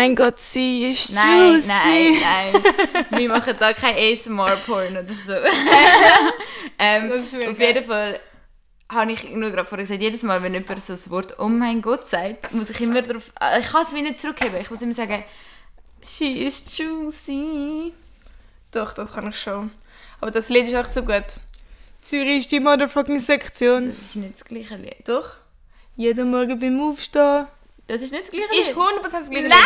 mein Gott, sie ist Nein, juicy. nein, nein. Wir machen da kein ASMR-Porn oder so. ähm, auf jeden Fall habe ich nur gerade vorher gesagt, jedes Mal, wenn jemand so das Wort «Oh mein Gott» sagt, muss ich immer darauf... äh, Ich kann es wie nicht zurückheben. Ich muss immer sagen «She is juicy». Doch, das kann ich schon. Aber das Lied ist auch so gut. Zürich ist die motherfucking Sektion. Das ist nicht das gleiche Lied. Doch. Jeden Morgen beim Aufstehen. Das ist nicht das gleiche Lied. 100% das gleiche Nein!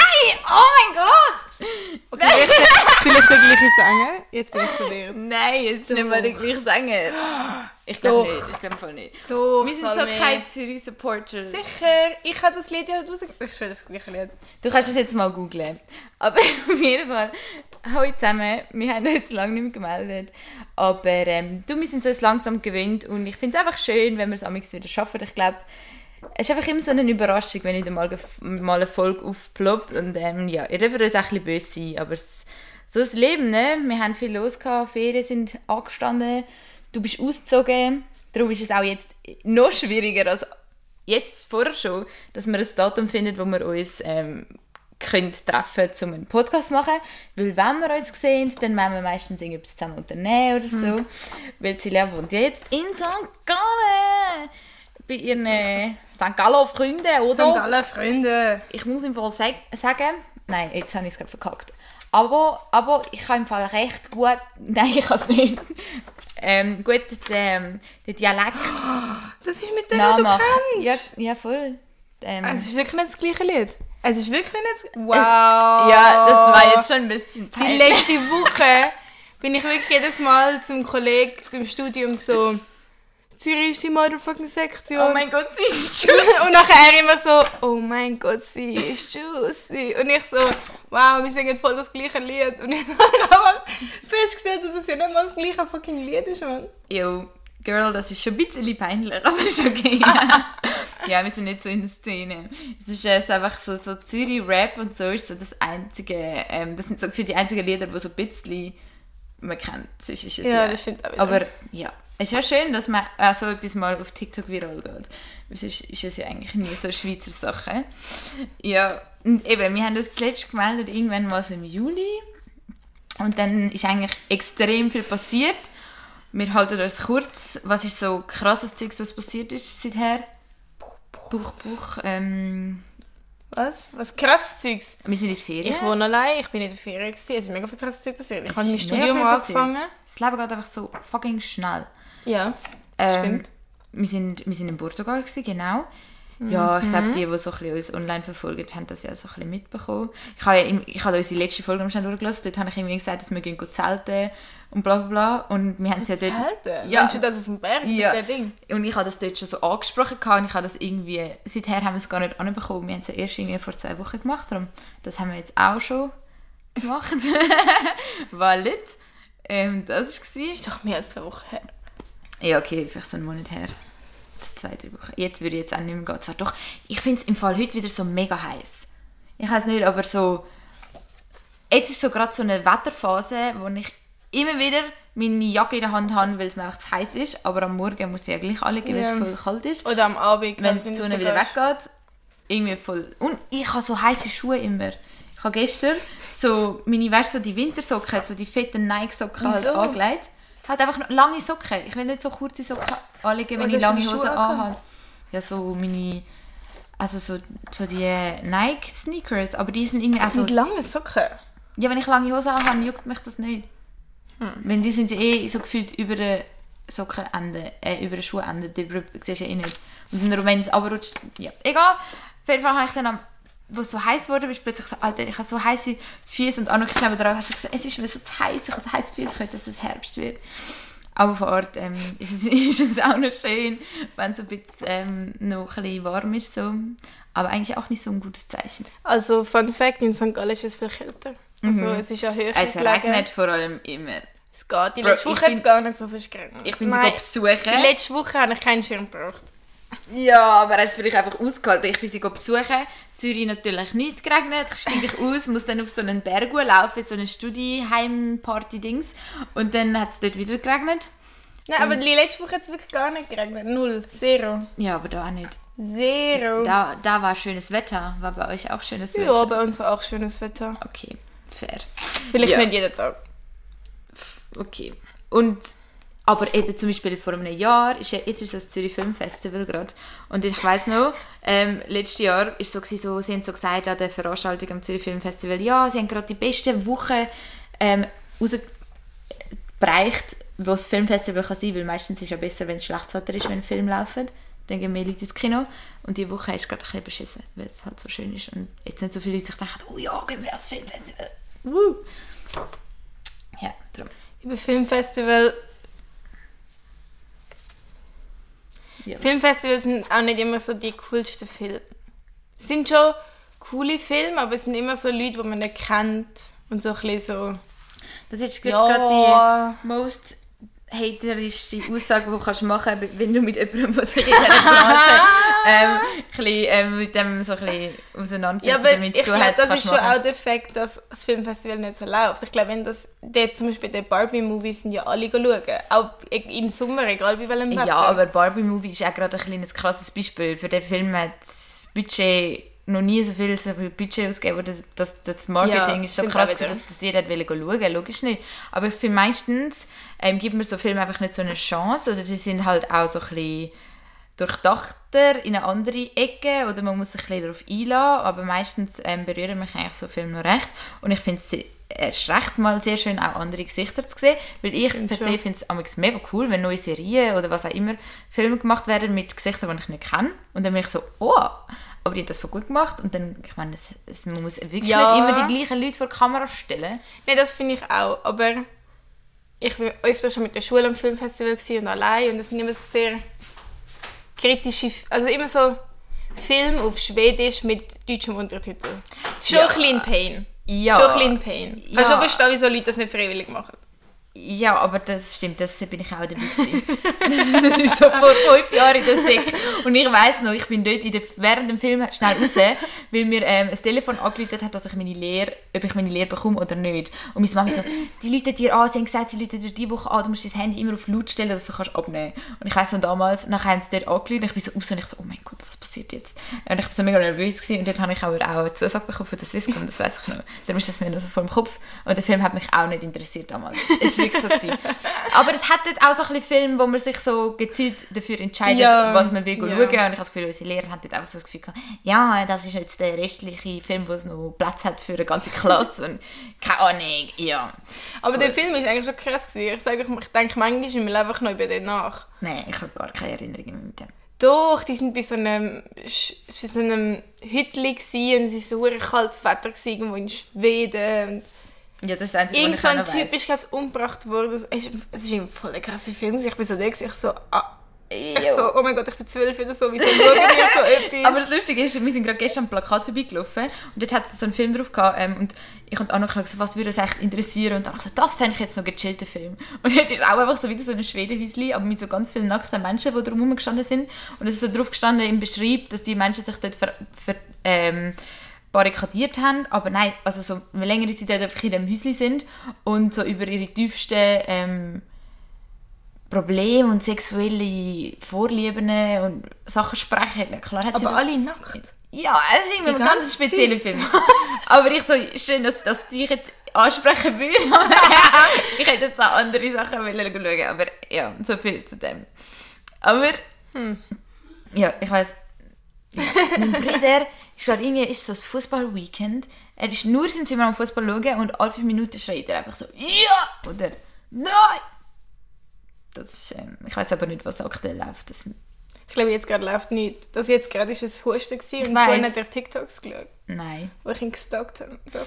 Oh mein Gott! Okay, vielleicht, vielleicht der gleiche Sänger. Jetzt bin ich verwirrt. Nein, es ist nicht mal der gleiche Sänger. Ich glaube nicht. Ich glaube voll nicht. Doch, Wir sind so Salome. keine Zürich-Supporters. Sicher, ich habe das Lied ja rausgegeben. Ich schwöre, das gleiche Lied. Du kannst es jetzt mal googlen. Aber auf jeden Fall, hallo zusammen, wir haben uns jetzt lange nicht mehr gemeldet. Aber ähm, du, wir sind so jetzt langsam gewöhnt und ich finde es einfach schön, wenn wir es amigs wieder schaffen. Ich glaube, es ist einfach immer so eine Überraschung, wenn wieder mal, mal eine Folge aufploppt. Und ähm, ja, ihr dürft uns auch ein bisschen böse sein, aber es, so das Leben, ne? Wir haben viel los gehabt, Ferien sind angestanden, du bist ausgezogen. Darum ist es auch jetzt noch schwieriger als jetzt vorher schon, dass wir ein Datum finden, wo wir uns ähm, können treffen können, um einen Podcast zu machen. Weil wenn wir uns sehen, dann wollen wir meistens irgendetwas zusammen unternehmen oder so. Weil Celia wohnt ja jetzt in St. Gallen. Bei ihren äh, St. Gallen Freunden, oder? Sind alle Freunde. Ich muss im Fall sag sagen, nein, jetzt habe ich es gerade verkackt. Aber, aber ich kann im Fall recht gut, nein, ich kann es nicht, ähm, gut den, den Dialekt Das ist mit dem, was du kennst. Ja, ja, voll. Ähm, Es ist wirklich nicht das gleiche Lied. Es ist wirklich nicht... Wow. ja, das war jetzt schon ein bisschen Die peinlich. letzte Woche bin ich wirklich jedes Mal zum Kollegen beim Studium so... Zürich ist die motherfucking Sektion. Oh mein Gott, sie ist juicy. Und nachher immer so, oh mein Gott, sie ist juicy. Und ich so, wow, wir singen voll das gleiche Lied. Und ich habe festgestellt, dass es ja nicht mal das gleiche fucking Lied ist, Mann. Jo, Girl, das ist schon ein bisschen peinlich, aber ist okay. ja, wir sind nicht so in der Szene. Es ist, äh, einfach so, so Zürich-Rap und so ist so das einzige, ähm, das sind so für die einzigen Lieder, die so ein bisschen man kennt. Ist es Ja, das stimmt auch. Aber ja, es ist ja schön, dass man auch so etwas mal auf TikTok viral geht. Weil sonst ist es ja eigentlich nie so eine Schweizer Sache. Ja, und eben, wir haben das zuletzt gemeldet, irgendwann mal so im Juli. Und dann ist eigentlich extrem viel passiert. Wir halten das kurz. Was ist so krasses Zeug, was passiert ist seither? Buch, Buch. Ähm, Was? Was krasses Zeugs. wir sind in die Ferien. Ich wohne allein, ich bin in der Ferien. gewesen, Es ist mega viel krasses Zeug passiert. Ich habe mein Studium passiert. angefangen. Das Leben geht einfach so fucking schnell. Ja, Ähm, stimmt. wir, sind, wir sind in Portugal, gewesen, genau. Ja, ich Mhm. glaube, die, die so ein bisschen uns online verfolgen, haben das ja so ein bisschen mitbekommen. Ich habe, ja, ich habe unsere letzte Folge am schnell durchgelassen. Dort habe ich irgendwie gesagt, dass wir gehen zelten und bla bla bla. Und wir haben es ja dort... Zelten? Ja. Meinst du das auf dem Berg? Ja. Das Ding? Und ich habe das dort schon so angesprochen gehabt und ich habe das irgendwie... Seither haben wir es gar nicht anbekommen. Wir haben es ja erst irgendwie vor zwei Wochen gemacht. Darum, das haben wir jetzt auch schon gemacht. Wallet. Ähm, das war Das ist doch mehr als zwei Wochen her. Ja, okay, vielleicht so einen Monat her. Zwei, drei Wochen. Jetzt würde ich jetzt auch nicht mehr gehen. Zwar doch, ich finde es im Fall heute wieder so mega heiß. Ich weiß nicht, aber so... Jetzt ist so gerade so eine Wetterphase, wo ich immer wieder meine Jacke in der Hand habe, weil es mir einfach zu heiß ist. Aber am Morgen muss ich ja gleich anlegen, weil Ja. es voll kalt ist. Oder am Abend. Wenn die Sonne so wieder weggeht, irgendwie voll... Und ich habe so heiße Schuhe immer. Ich habe gestern so meine, weißt so die Wintersocken, so die fetten Nike-Socken halt angelegt. Hat einfach noch lange Socken. Ich will nicht so kurze Socken anlegen, wenn Was ich lange Hosen anhabe. Ja, so meine... Also so, so die Nike-Sneakers, aber die sind irgendwie... Also, Mit langen Socken? ja, wenn ich lange Hosen anhabe, juckt mich das nicht. Hm. Wenn die sind eh so gefühlt über den Sockenende, äh, über den Schuhende, die siehst du eh nicht. Und dann, wenn es abrutscht, ja, egal. Auf jeden Fall habe ich dann, am, wo es so heiß wurde, bist plötzlich so, Alter, ich habe so heiße Füße und Anna neben dran, hast gesagt, es ist mir so zu heiß, ich habe so heiße Füße, ich will, dass es Herbst wird. Aber vor Ort ähm, ist, es, ist es auch noch schön, wenn es ein bisschen ähm, noch ein bisschen warm ist. So. Aber eigentlich auch nicht so ein gutes Zeichen. Also, Fun Fact, in St. Gallen ist es viel kälter. Also, es ist ja höher Es gelegen. regnet vor allem immer. Es geht. Die Bro, letzte ich Woche hat es gar nicht so viel geregnet. Ich bin Nein, sie besuchen. Die letzte Woche habe ich keinen Schirm gebraucht. Ja, aber er ist vielleicht einfach ausgehalten. Ich bin sie besuchen. Zürich natürlich nicht geregnet. Ich steige aus, muss dann auf so einen Berg laufen, so eine Studieheim-Party-Dings. Und dann hat es dort wieder geregnet. Nein, aber die letzte Woche hat es wirklich gar nicht geregnet. Null. Zero. Ja, aber da auch nicht. Zero. Da, da war schönes Wetter. War bei euch auch schönes ja, Wetter? bei uns war auch schönes Wetter. Okay, fair. Vielleicht Ja. nicht jeden Tag. Okay. Und, aber eben zum Beispiel vor einem Jahr, ist ja, jetzt ist das Zürich Filmfestival gerade. Und ich weiß noch, ähm, letztes Jahr ist so, gewesen, so, sie haben so gesagt an der Veranstaltung am Zürich Filmfestival, ja, sie haben gerade die besten Wochen ähm, rausgereicht, wo das Filmfestival kann sein, weil meistens ist es ja besser, wenn es schlechtes Wetter ist, wenn Filme laufen. Dann gehen mehr Leute ins Kino. Und diese Woche ist gerade ein bisschen beschissen, weil es halt so schön ist. Und jetzt nicht so viele Leute sich denken, oh ja, gehen wir aufs Filmfestival. Woo. Ja, darum. Über Filmfestival. Ja. Filmfestivals sind auch nicht immer so die coolsten Filme. Es sind schon coole Filme, aber es sind immer so Leute, die man nicht kennt. Und so ein bisschen so. Das ist jetzt Ja. gerade die most haterischste Aussage, die du kannst machen kannst, wenn du mit jemandem, der sich in dieser Branche ähm, bisschen, ähm, mit dem so ein bisschen Ja, auseinandersetzt aber damit tun hat, das ist du schon machen. auch der Fakt, dass das Filmfestival nicht so läuft. Ich glaube, wenn das, der, zum Beispiel der Barbie-Movies sind ja alle schauen. Auch im Sommer, egal wie welchem Wetter. Ja, aber Barbie Movie ist auch gerade ein kleines krasses Beispiel. Für den Film hat das Budget noch nie so viel, so viel Budget ausgegeben. Das, das, das Marketing Ja, ist so krass, dass, dass jeder hat schauen logisch nicht. Aber finde meistens ähm, gibt man so Filme einfach nicht so eine Chance. Also sie sind halt auch so ein bisschen durchdachter in eine andere Ecke oder man muss sich ein bisschen darauf einlassen, aber meistens ähm, berühren mich eigentlich so Filme noch recht und ich finde es erst recht mal sehr schön, auch andere Gesichter zu sehen, weil ich Stimmt per se finde es mega cool, wenn neue Serien oder was auch immer Filme gemacht werden mit Gesichtern, die ich nicht kenne und dann bin ich so, oh, aber die haben das voll gut gemacht und dann, ich meine, es, es, man muss wirklich Ja. nicht immer die gleichen Leute vor die Kamera stellen. Nein, das finde ich auch. Aber ich war öfter schon mit der Schule am Filmfestival und allein und das sind immer so sehr kritische, also immer so Film auf Schwedisch mit deutschem Untertitel. Schon Ja. ein bisschen Pain. Ja. Schon ein bisschen Pain. Ich Ja. kann schon verstehen, wieso Leute das nicht freiwillig machen. Ja, aber das stimmt, das bin ich auch dabei gewesen. das ist so vor fünf Jahren in der Sek. Und ich weiss noch, ich bin dort der, während dem Film schnell raus, weil mir ähm, Telefon angerufen hat, dass ich meine Lehre, ob ich meine Lehre bekomme oder nicht. Und meine Mama so, die Leute dir an, sie haben gesagt, sie rufen dir diese Woche an, du musst dein Handy immer auf laut stellen, dass du kannst abnehmen Und ich weiss noch damals, nachher haben sie dort angerufen und ich bin so raus und ich so, oh mein Gott, was passiert jetzt? Und ich bin so mega nervös gewesen und dort habe ich auch, auch eine Zusage bekommen von der Swisscom, das weiss ich noch. Darum ist das mir noch so vor dem Kopf. Und der Film hat mich auch nicht interessiert damals. War wirklich so. Gewesen. Aber es hat auch so ein bisschen Filme, wo man sich so gezielt dafür entscheidet, Ja, was man will ja. schauen. Und ich habe das Gefühl, unsere Lehrer haben dort einfach so das Gefühl gehabt, ja, das ist jetzt der restliche Film, wo es noch Platz hat für eine ganze Klasse. Und keine Ahnung, ja. Aber der Film ist eigentlich schon krass gewesen. Ich sage, ich denke manchmal meinem Leben einfach noch über den nach. Nein, ich habe gar keine Erinnerungen mehr mit dem. Doch, die sind bei so einem, bei so einem Hütli und es war so kaltes Wetter irgendwo in Schweden. Und Ja, das ist das Einzige, Irgend so ich ein Typ ist, glaube ich, umgebracht worden. Es ist, es ist ein voll ein krasser Film. Ich bin so da, ich so, ah, ich so, oh mein Gott, ich bin zwölf oder so, wieso schauen wir so etwas? Aber das Lustige ist, wir sind gerade gestern am Plakat vorbeigelaufen und dort hat es so einen Film drauf gehabt ähm, und ich und Anna gesagt, was würde uns echt interessieren und dann so, das fände ich jetzt noch einen gechillten Film. Und dort ist auch einfach so wieder so ein Schwedenhäuschen, aber mit so ganz vielen nackten Menschen, die drumherum gestanden sind und es ist so drauf gestanden im Beschreib, dass die Menschen sich dort ver, ver, ähm, barrikadiert haben, aber nein, also so eine längere Zeit einfach in diesem Häuschen sind und so über ihre tiefsten ähm, Probleme und sexuelle Vorlieben und Sachen sprechen. Ja, Klar hat Aber das- alle nackt. ja, es ist irgendwie ein ganz spezieller Film. Aber ich so, schön, dass, dass dich jetzt ansprechen würde. ich hätte jetzt auch andere Sachen schauen, aber ja, so viel zu dem. Aber, ja, ich weiss, ja, mein Bruder gerade irgendwie, ist so das Fußball-Weekend. Er ist nur seinem Zimmer am Fußball schauen und alle fünf Minuten schreit er einfach so, ja! Oder, nein! Das ist, ähm, ich weiß aber nicht, was aktuell läuft. Das, Ich glaube, jetzt gerade läuft nichts. Das jetzt gerade ist ein Husten und weiss. vorhin hat er TikToks geschaut, nein. wo ich ihn gestalkt habe. Doch.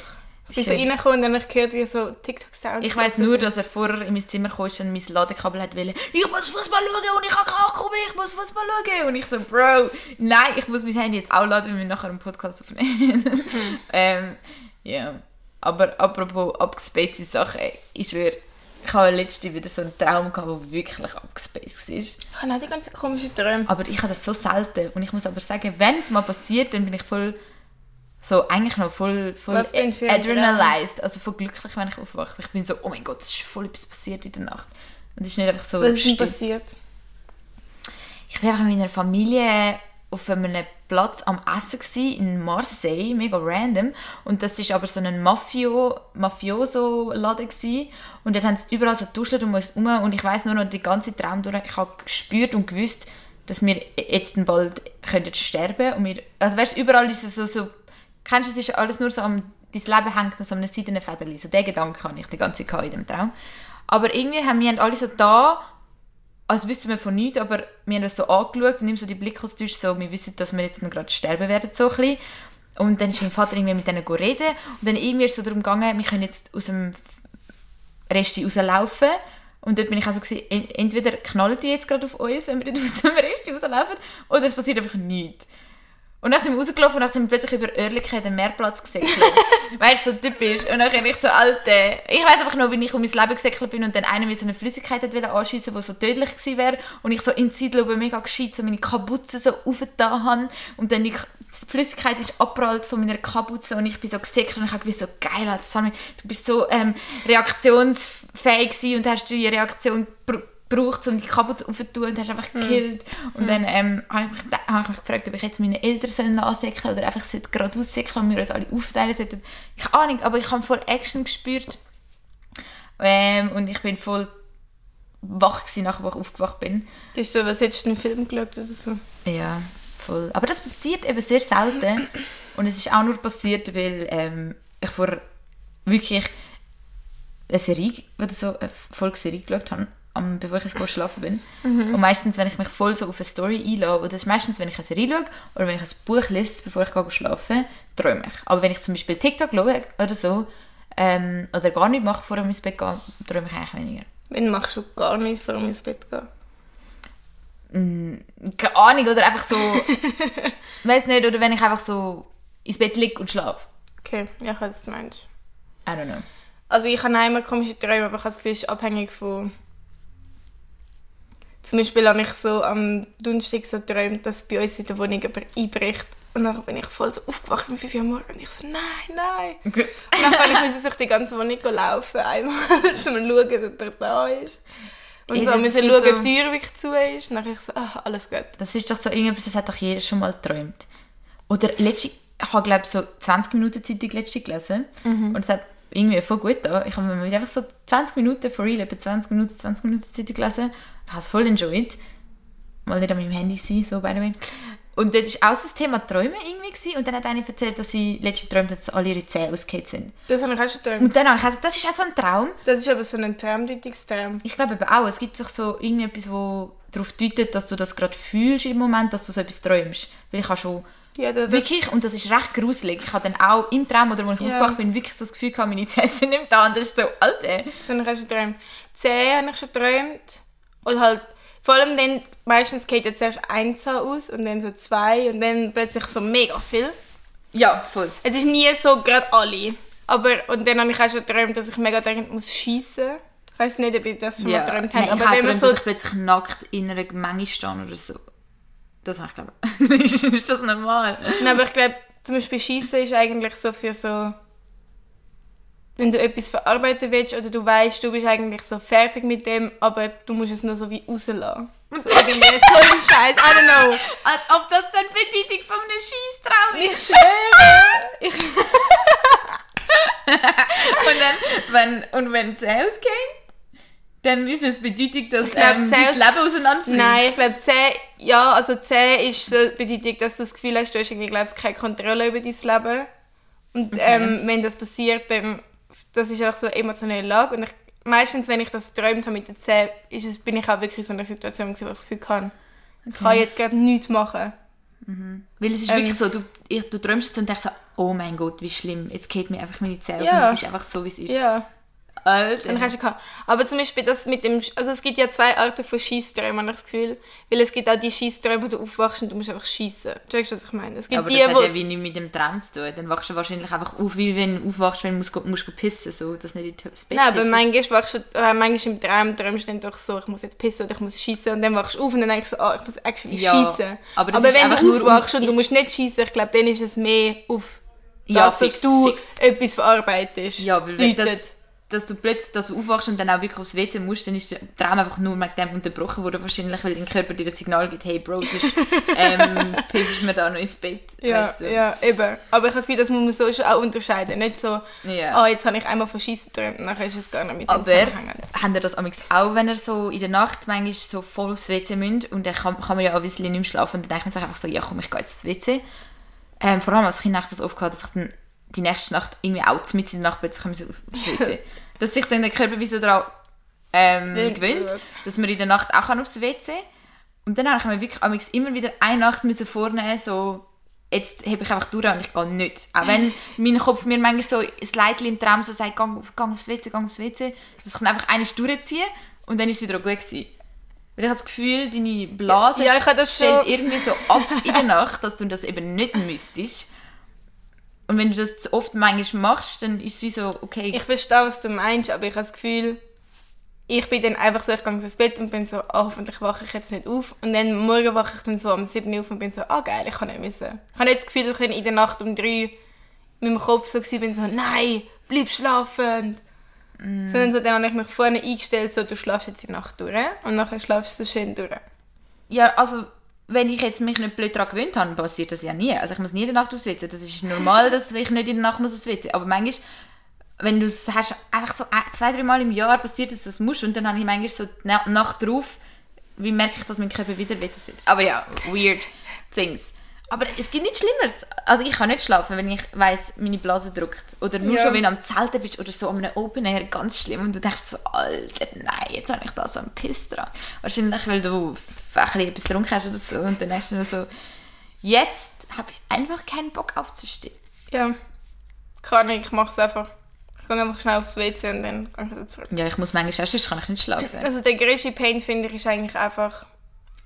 Ich bin so reingekommen und dann habe ich gehört, wie so TikTok-Sounds Ich weiß nur, dass er vorher in mein Zimmer kam und mein Ladekabel hat wollen. Ich muss Fußball schauen und ich Akku mehr, ich muss Fußball schauen. Und ich so, Bro, nein, ich muss mein Handy jetzt auch laden, wenn wir nachher einen Podcast aufnehmen. ähm, ja. Aber apropos abgespacede Sachen, ich schwöre, ich habe letztens wieder so einen Traum gehabt, der wirklich abgespaced war. Ich habe auch die ganzen komischen Träume. Aber ich habe das so selten. Und ich muss aber sagen, wenn es mal passiert, dann bin ich voll, so eigentlich noch voll, voll adrenalized. Also voll glücklich, wenn ich aufwache. Ich bin so, oh mein Gott, es ist voll etwas passiert in der Nacht. Und es ist nicht einfach so... Was ist denn passiert? Ich war einfach mit meiner Familie auf einem Platz am Essen gsi in Marseille, mega random. Und das ist aber so ein Mafio, Mafioso-Laden gsi. Und dort haben sie überall so Duschler um uns herum. Und ich weiß nur noch den ganzen Traum durch, ich habe gespürt und gewusst, dass wir jetzt bald könnten sterben und wir, also weißt, überall ist es so, so kennst du, es ist alles nur so am, dein Leben hängt noch so an einem seidenen Federli. So den Gedanken hatte ich die ganze Zeit in dem Traum. Aber irgendwie haben wir alle so da als wüssten wir von nichts, aber wir haben uns so angeschaut und immer so die Blickaustausch, so, wir wissen, dass wir jetzt noch gerade sterben werden, so ein bisschen. Und dann ist mein Vater irgendwie mit denen reden und dann irgendwie ist es so darum gegangen, wir können jetzt aus dem Resti rauslaufen. Und dort bin ich also en- entweder knallen die jetzt gerade auf uns, wenn wir dort aus dem Resti rauslaufen, oder es passiert einfach nichts. Und dann sind wir rausgelaufen und dann sind wir plötzlich über Oerlikon den Meerplatz gesäckelt. weißt du, so typisch. Und dann bin ich so alte. Ich weiß einfach noch, wie ich um mein Leben gesäckelt bin und dann einer mir so eine Flüssigkeit anschiessen, die so tödlich gewesen wäre. Und ich so in Zeitlupe mega gescheit so meine Kapuze so aufgetan habe. Und dann die, Flüssigkeit ist abprallt von meiner Kapuze und ich bin so gesäckelt und ich habe gewusst, so geil, Sammy, du bist so ähm, reaktionsfähig gewesen und hast die Reaktion br- gebraucht, um die Kapuze aufzutun und hast einfach gekillt. Und dann ähm, habe ich, mich, habe ich mich gefragt, ob ich jetzt meine Eltern sollen ansäckeln oder einfach gerade aussäckeln und wir uns alle aufteilen sollten. Keine Ahnung, aber ich habe voll Action gespürt. Ähm, und ich bin voll wach gewesen, nachdem ich aufgewacht bin. Das ist so, was hättest du einen Film geschaut oder so? Ja, voll. Aber das passiert eben sehr selten. Und es ist auch nur passiert, weil ähm, ich vor wirklich eine Serie oder so, eine Folgeserie geschaut habe, am, bevor ich ins Bett schlafen bin. Und meistens, wenn ich mich voll so auf eine Story einlasse, oder das ist meistens, wenn ich eine Serie schaue oder wenn ich ein Buch lese, bevor ich gehe schlafen träume ich. Aber wenn ich zum Beispiel TikTok schaue oder so, ähm, oder gar nicht mache, bevor ich ins Bett gehe, träume ich eigentlich weniger. Wenn machst du gar nichts, vor ins Bett gehen. keine Ahnung, oder einfach so, weiß nicht, oder wenn ich einfach so ins Bett liege und schlafe. Okay, ja, ich weiß, was du meinst. I don't know. Also ich habe immer komische Träume, aber ich habe das Gefühl, es ist abhängig von... Zum Beispiel habe ich so am Donnerstag so geträumt, dass bei uns in der Wohnung jemand einbricht. Und dann bin ich voll so aufgewacht um 5 Uhr morgens und ich so, nein, nein. Gut. Und dann kann ich durch die ganze Wohnung laufen, einmal, um zu schauen, ob jemand da ist. Und Ja, so müssen schauen, so- ob die Tür wirklich zu ist. Und dann ich so, ah, alles gut. Das ist doch so irgendwas, das hat doch jeder schon mal geträumt. Oder letzte, ich habe glaube so 20 Minuten Zeitung letzte gelesen und es hat irgendwie voll gut da. Ich habe mir einfach so 20 Minuten, for real, etwa 20 Minuten, 20 Minuten Zeitung gelesen. Habe es voll enjoyed. Mal nicht an meinem Handy sein, so by the way. Und dort war auch das Thema Träume irgendwie gewesen. und dann hat eine erzählt, dass sie letzte geträumt hat, dass alle ihre Zähne ausgehend sind. Das habe ich auch schon geträumt. Und dann habe ich gesagt, das ist auch so ein Traum. Das ist aber so ein Traumdeutungstraum. Ich glaube eben auch, es gibt doch so irgendetwas, wo darauf deutet, dass du das gerade fühlst im Moment, dass du so etwas träumst. Weil ich habe schon Ja, das, wirklich, und das ist recht gruselig, ich habe dann auch im Traum oder wo ich Ja. aufgewacht bin, wirklich so das Gefühl gehabt, meine Zähne sind nicht da und das ist so, Alter. Das habe ich auch schon geträumt. Zähne habe ich schon geträumt. Und halt, vor allem dann, meistens geht jetzt erst ein Zahn aus und dann so zwei und dann plötzlich so mega viel. Ja, voll. Es ist nie so gerade alle. Aber, und dann habe ich auch schon geträumt, dass ich mega dringend muss schiessen. Ich weiß nicht, ob ihr das schon Ja. mal geträumt Nein, habt. ich Aber habe wenn man so... dass ich plötzlich nackt in einer Menge stehe oder so. Das habe ich glaube ist, ist das normal? Nein, aber ich glaube, zum Beispiel Schießen ist eigentlich so für so... Wenn du etwas verarbeiten willst oder du weißt, du bist eigentlich so fertig mit dem, aber du musst es nur so wie rauslassen. So irgendwie so ein Scheiß, I don't know. Als ob das dann Bedeutung von einem Scheisstraum Ich schwöre! Ich, Und dann, wenn, und wenn Zähne ausgehen, dann ist es Bedeutung, dass glaub, ähm, dein aus- Leben auseinanderfliegt. nein, ich glaube, 10, ja, also 10 ist so bedeutet, dass du das Gefühl hast, du hast irgendwie, glaubst, keine Kontrolle über dein Leben. Und ähm, wenn das passiert, dann das ist auch so eine emotionale Lage. Und ich, meistens, wenn ich das geträumt habe mit den 10, ist es, bin ich auch wirklich in so einer Situation, wo ich das Gefühl hatte, ich kann jetzt gerade nichts machen. Weil es ist Ähm, wirklich so, du, ich, du träumst es und denkst so, oh mein Gott, wie schlimm, jetzt geht mir einfach meine Zähne aus Ja. und es ist einfach so, wie es ist. Ja. Alter. Dann hast du gehabt. Aber zum Beispiel das mit dem, also es gibt ja zwei Arten von Schießträumen, habe ich das Gefühl. Weil es gibt auch die Schießträume, wo du aufwachst und du musst einfach schießen. Checkst du, was ich meine? Es gibt aber die, das hat ja wie nichts mit dem Traum zu tun. Dann wachst du wahrscheinlich einfach auf, wie wenn du aufwachst, wenn du musst, musst pissen so, dass nicht ins Bett Nein, aber manchmal wachst du, oder manchmal im Traum träumst du dann doch so, ich muss jetzt pissen oder ich muss schießen und dann wachst du auf und dann denkst du, ah, ich muss actually Ja, schießen. aber Aber, wenn du aufwachst und du musst nicht schießen, ich glaube, dann ist es mehr auf Ja, das, fix, dass du fix. etwas verarbeitest. Ja, weil wenn das. Dass du plötzlich dass du aufwachst und dann auch wirklich aufs WC musst, dann ist der Traum einfach nur mit dem unterbrochen worden, wahrscheinlich, weil dein Körper dir das Signal gibt, hey Bro, sonst ähm, pissest mir da noch ins Bett. Ja, weißt du? ja, eben. Aber ich habe das muss man so schon auch unterscheiden. Nicht so, Ja. ah, jetzt habe ich einmal von Scheissen geträumt, nachher ist es gar nicht mit Aber habt ihr das auch, wenn ihr so in der Nacht manchmal so voll aufs WC müsst und dann kann, kann man ja auch ein bisschen nicht mehr schlafen und dann denkt man sich einfach so, ja komm, ich gehe jetzt ins WC. Ähm, vor allem als Kind habe ich das oft gehabt, dass ich dann die nächste Nacht irgendwie auch mit in der Nacht plötzlich aufs WC. dass sich dann der Körper wie so daran ähm, Gewöhnt dass man in der Nacht auch kann aufs WC Und dann habe ich mir wirklich immer wieder eine Nacht müssen vornehmen, so jetzt habe ich einfach durch und ich gehe nicht. Auch wenn mein Kopf mir manchmal so ein Leitchen im Traum so sagt, auf- gang aufs WC, gang aufs WC, dass ich dann einfach eine durchziehe und dann ist es wieder gut gewesen. Weil ich habe das Gefühl, deine Blase Ja, stellt irgendwie so ab in der Nacht, dass du das eben nicht müsstest. Und wenn du das zu oft manchmal machst, dann ist es wie so, okay, Ich verstehe, was du meinst, aber ich habe das Gefühl, ich bin dann einfach so, ich gehe ins Bett und bin so, ah, hoffentlich wache ich jetzt nicht auf. Und dann morgen wache ich dann so um 7 Uhr auf und bin so, ah geil, ich kann nicht müssen. Ich habe nicht das Gefühl, dass ich in der Nacht um 3 mit meinem Kopf so war, bin so, nein, bleib schlafen. Sondern so, dann habe ich mich vorne eingestellt, so, du schlafst jetzt die Nacht durch und nachher schlafst du so schön durch. Ja, also wenn ich jetzt mich nicht blöd daran gewöhnt habe, passiert das ja nie. Also ich muss nie in der Nacht WC. Das ist normal, dass ich nicht in der Nacht muss aufs WC. Aber manchmal, wenn du es hast, einfach so zwei, drei Mal im Jahr passiert, dass du das musst und dann habe ich manchmal so die Na- Nacht drauf, wie merke ich, dass mein Körper wieder aufs WC. Aber ja, weird things. Aber es gibt nichts Schlimmeres. Also ich kann nicht schlafen, wenn ich weiss, meine Blase drückt. Oder nur Ja. schon, wenn du am Zelten bist oder so an einem Open Air, ganz schlimm. Und du denkst so, Alter, nein, jetzt habe ich da so einen Piss dran. Wahrscheinlich, weil du bisschen etwas getrunken hast oder so. Und dann denkst du nur so, jetzt habe ich einfach keinen Bock aufzustehen. Ja, kann ich, ich mache es einfach. Ich gehe einfach schnell aufs WC und dann gehe ich wieder zurück. Ja, ich muss manchmal auch, sonst kann ich nicht schlafen. Also der grösste Pain, finde ich, ist eigentlich einfach,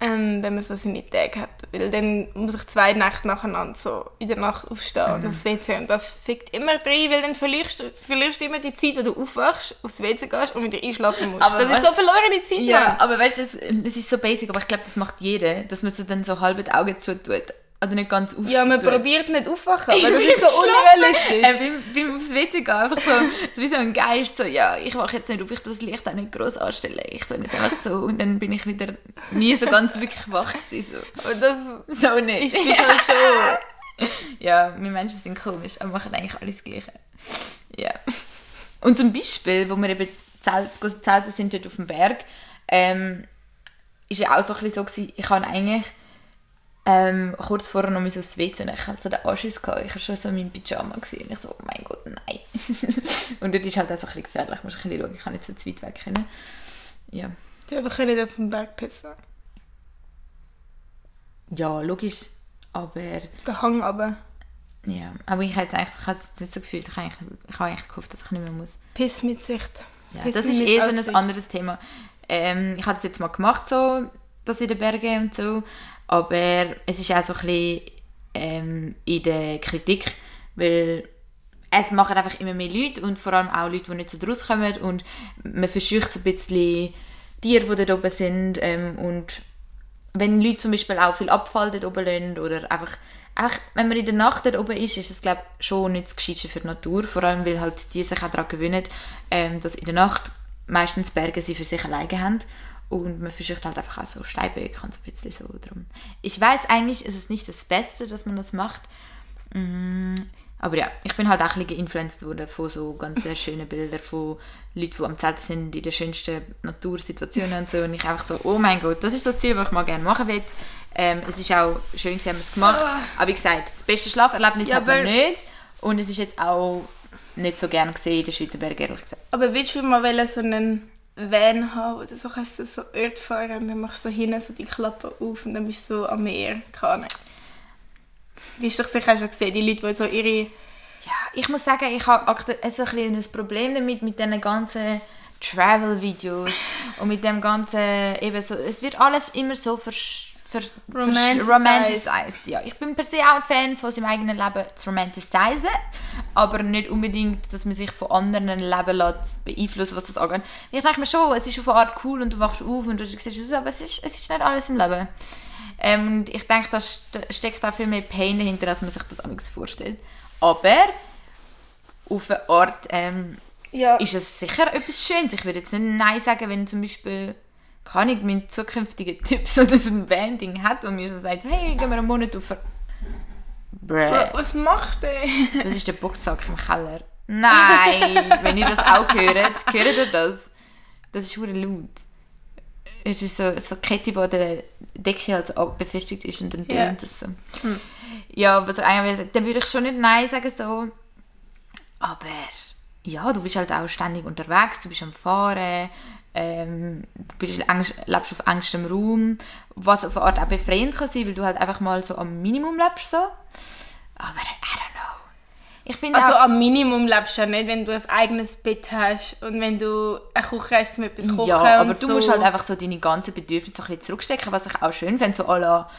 ähm, wenn man so seine Tage hat. Weil dann muss ich zwei Nächte nacheinander so in der Nacht aufstehen Mhm. und aufs WC. Und das fickt immer rein, weil dann verlierst du verlierst du immer die Zeit, wo du aufwachst, aufs WC gehst und wieder einschlafen musst. Aber das ist was- so verlorene Zeit, Ja, Mann. aber weißt du, es es ist so basic, aber ich glaube, das macht jeder, dass man so dann so halb die Augen zutut. Oder nicht ganz auf. Ja, man probiert nicht aufwachen, aber das ist so unrealistisch. Äh, beim, beim aufs WC gehen, einfach so, so wie so ein Geist, so, ja, ich wache jetzt nicht auf, ich tue das Licht auch nicht gross anstellen, ich tue jetzt einfach so und dann bin ich wieder nie so ganz wirklich wach gewesen, Aber das so. So nicht. ist halt schon... Ja, wir Menschen sind komisch, aber machen eigentlich alles Gleiche. Ja. Und zum Beispiel, wo wir eben Zelt, Zelte sind dort auf dem Berg, ähm, ist ja auch so ein bisschen so gewesen, ich habe eigentlich ähm, kurz vorher noch mal so das WC und ich hatte so den Anschiss gehabt. Ich war schon so in meinem Pyjama gewesen. und ich so, oh mein Gott, nein. und dort ist halt auch so ein bisschen gefährlich, ich muss ein bisschen schauen, ich kann nicht so zu weit weg können. Ja. Du einfach nicht auf den Berg pissen. Ja, logisch, aber Der Hang aber. ja, aber ich habe jetzt eigentlich, ich habe es nicht so gefühlt, ich habe eigentlich, ich habe eigentlich gehofft, dass ich nicht mehr muss. Piss mit Sicht. Ja, Piss das ist eh so ein anderes Thema. Ähm, ich habe das jetzt mal gemacht, so, das in den Bergen und so, aber es ist auch so ein bisschen ähm, in der Kritik, weil es machen einfach immer mehr Leute und vor allem auch Leute, die nicht so draus kommen und man verscheucht ein bisschen Tiere, die dort oben sind ähm, und wenn Leute zum Beispiel auch viel Abfall dort oben lassen oder einfach, einfach wenn man in der Nacht dort oben ist, ist es glaube schon nicht das Gescheitste für die Natur, vor allem weil halt die sich auch daran gewöhnen, ähm, dass in der Nacht meistens Berge sie für sich alleine haben und man verschücht halt einfach auch so Steinböcke und so ein bisschen so drum. Ich weiß eigentlich, ist es nicht das Beste, dass man das macht, Mm, aber ja, ich bin halt auch ein bisschen geinfluenced worden von so ganz schönen Bildern von Leuten, die am Zelten sind, in den schönsten Natursituationen und so. Und ich einfach so, oh mein Gott, das ist das Ziel, was ich mal gerne machen will. Ähm, es ist auch schön, sie haben es gemacht. Aber wie gesagt, das beste Schlaferlebnis Ja, hat man nicht. Und es ist jetzt auch nicht so gerne gesehen in den Schweizer Bergen, ehrlich gesagt. Aber willst du mal so einen Van haben oder so kannst du so Ort fahren und dann machst du so hinten so die Klappe auf und dann bist du so am Meer. Keine. Die du doch sicher schon gesehen, die Leute, die so ihre... Ja, ich muss sagen, ich habe aktuell so ein, ein Problem damit, mit diesen ganzen Travel-Videos und mit dem ganzen, eben so, es wird alles immer so versch- ver, Romanticized. romanticized. Ja, ich bin per se auch ein Fan von seinem eigenen Leben zu romanticizen, aber nicht unbedingt, dass man sich von anderen Leben lässt beeinflussen, was das angeht. Ich denke mir schon, es ist auf eine Art cool und du wachst auf und du siehst aber es ist, es ist nicht alles im Leben. Ähm, und ich denke, da ste- steckt auch viel mehr Pain dahinter, als man sich das amigs vorstellt. Aber auf eine Art ähm, Ja. ist es sicher etwas Schönes. Ich würde jetzt nicht Nein sagen, wenn zum Beispiel, keine Ahnung, mein zukünftiger Typ so ein Banding hat und mir so sagt, hey, gehen wir einen Monat auf... Bruh. Was machst du? Das ist der Boxsack im Keller. Nein, wenn ihr das auch hört, hört ihr das? Das ist hure laut. Es ist so, so eine Kette, die an der Decke halt so befestigt ist und dann Ja. tönt das so. Ja, aber so sagen, dann würde ich schon nicht Nein sagen so. Aber ja, du bist halt auch ständig unterwegs, du bist am Fahren, ähm, du bist Angst, lebst auf engstem Raum, was auf eine Art auch befreiend kann sein, weil du halt einfach mal so am Minimum lebst so. Aber I don't know. Ich finde Also auch, am Minimum lebst du ja nicht, wenn du ein eigenes Bett hast und wenn du eine Küche hast, um etwas kochen ja, aber du so. musst halt einfach so deine ganzen Bedürfnisse so ein bisschen zurückstecken, was ich auch schön finde, so à la,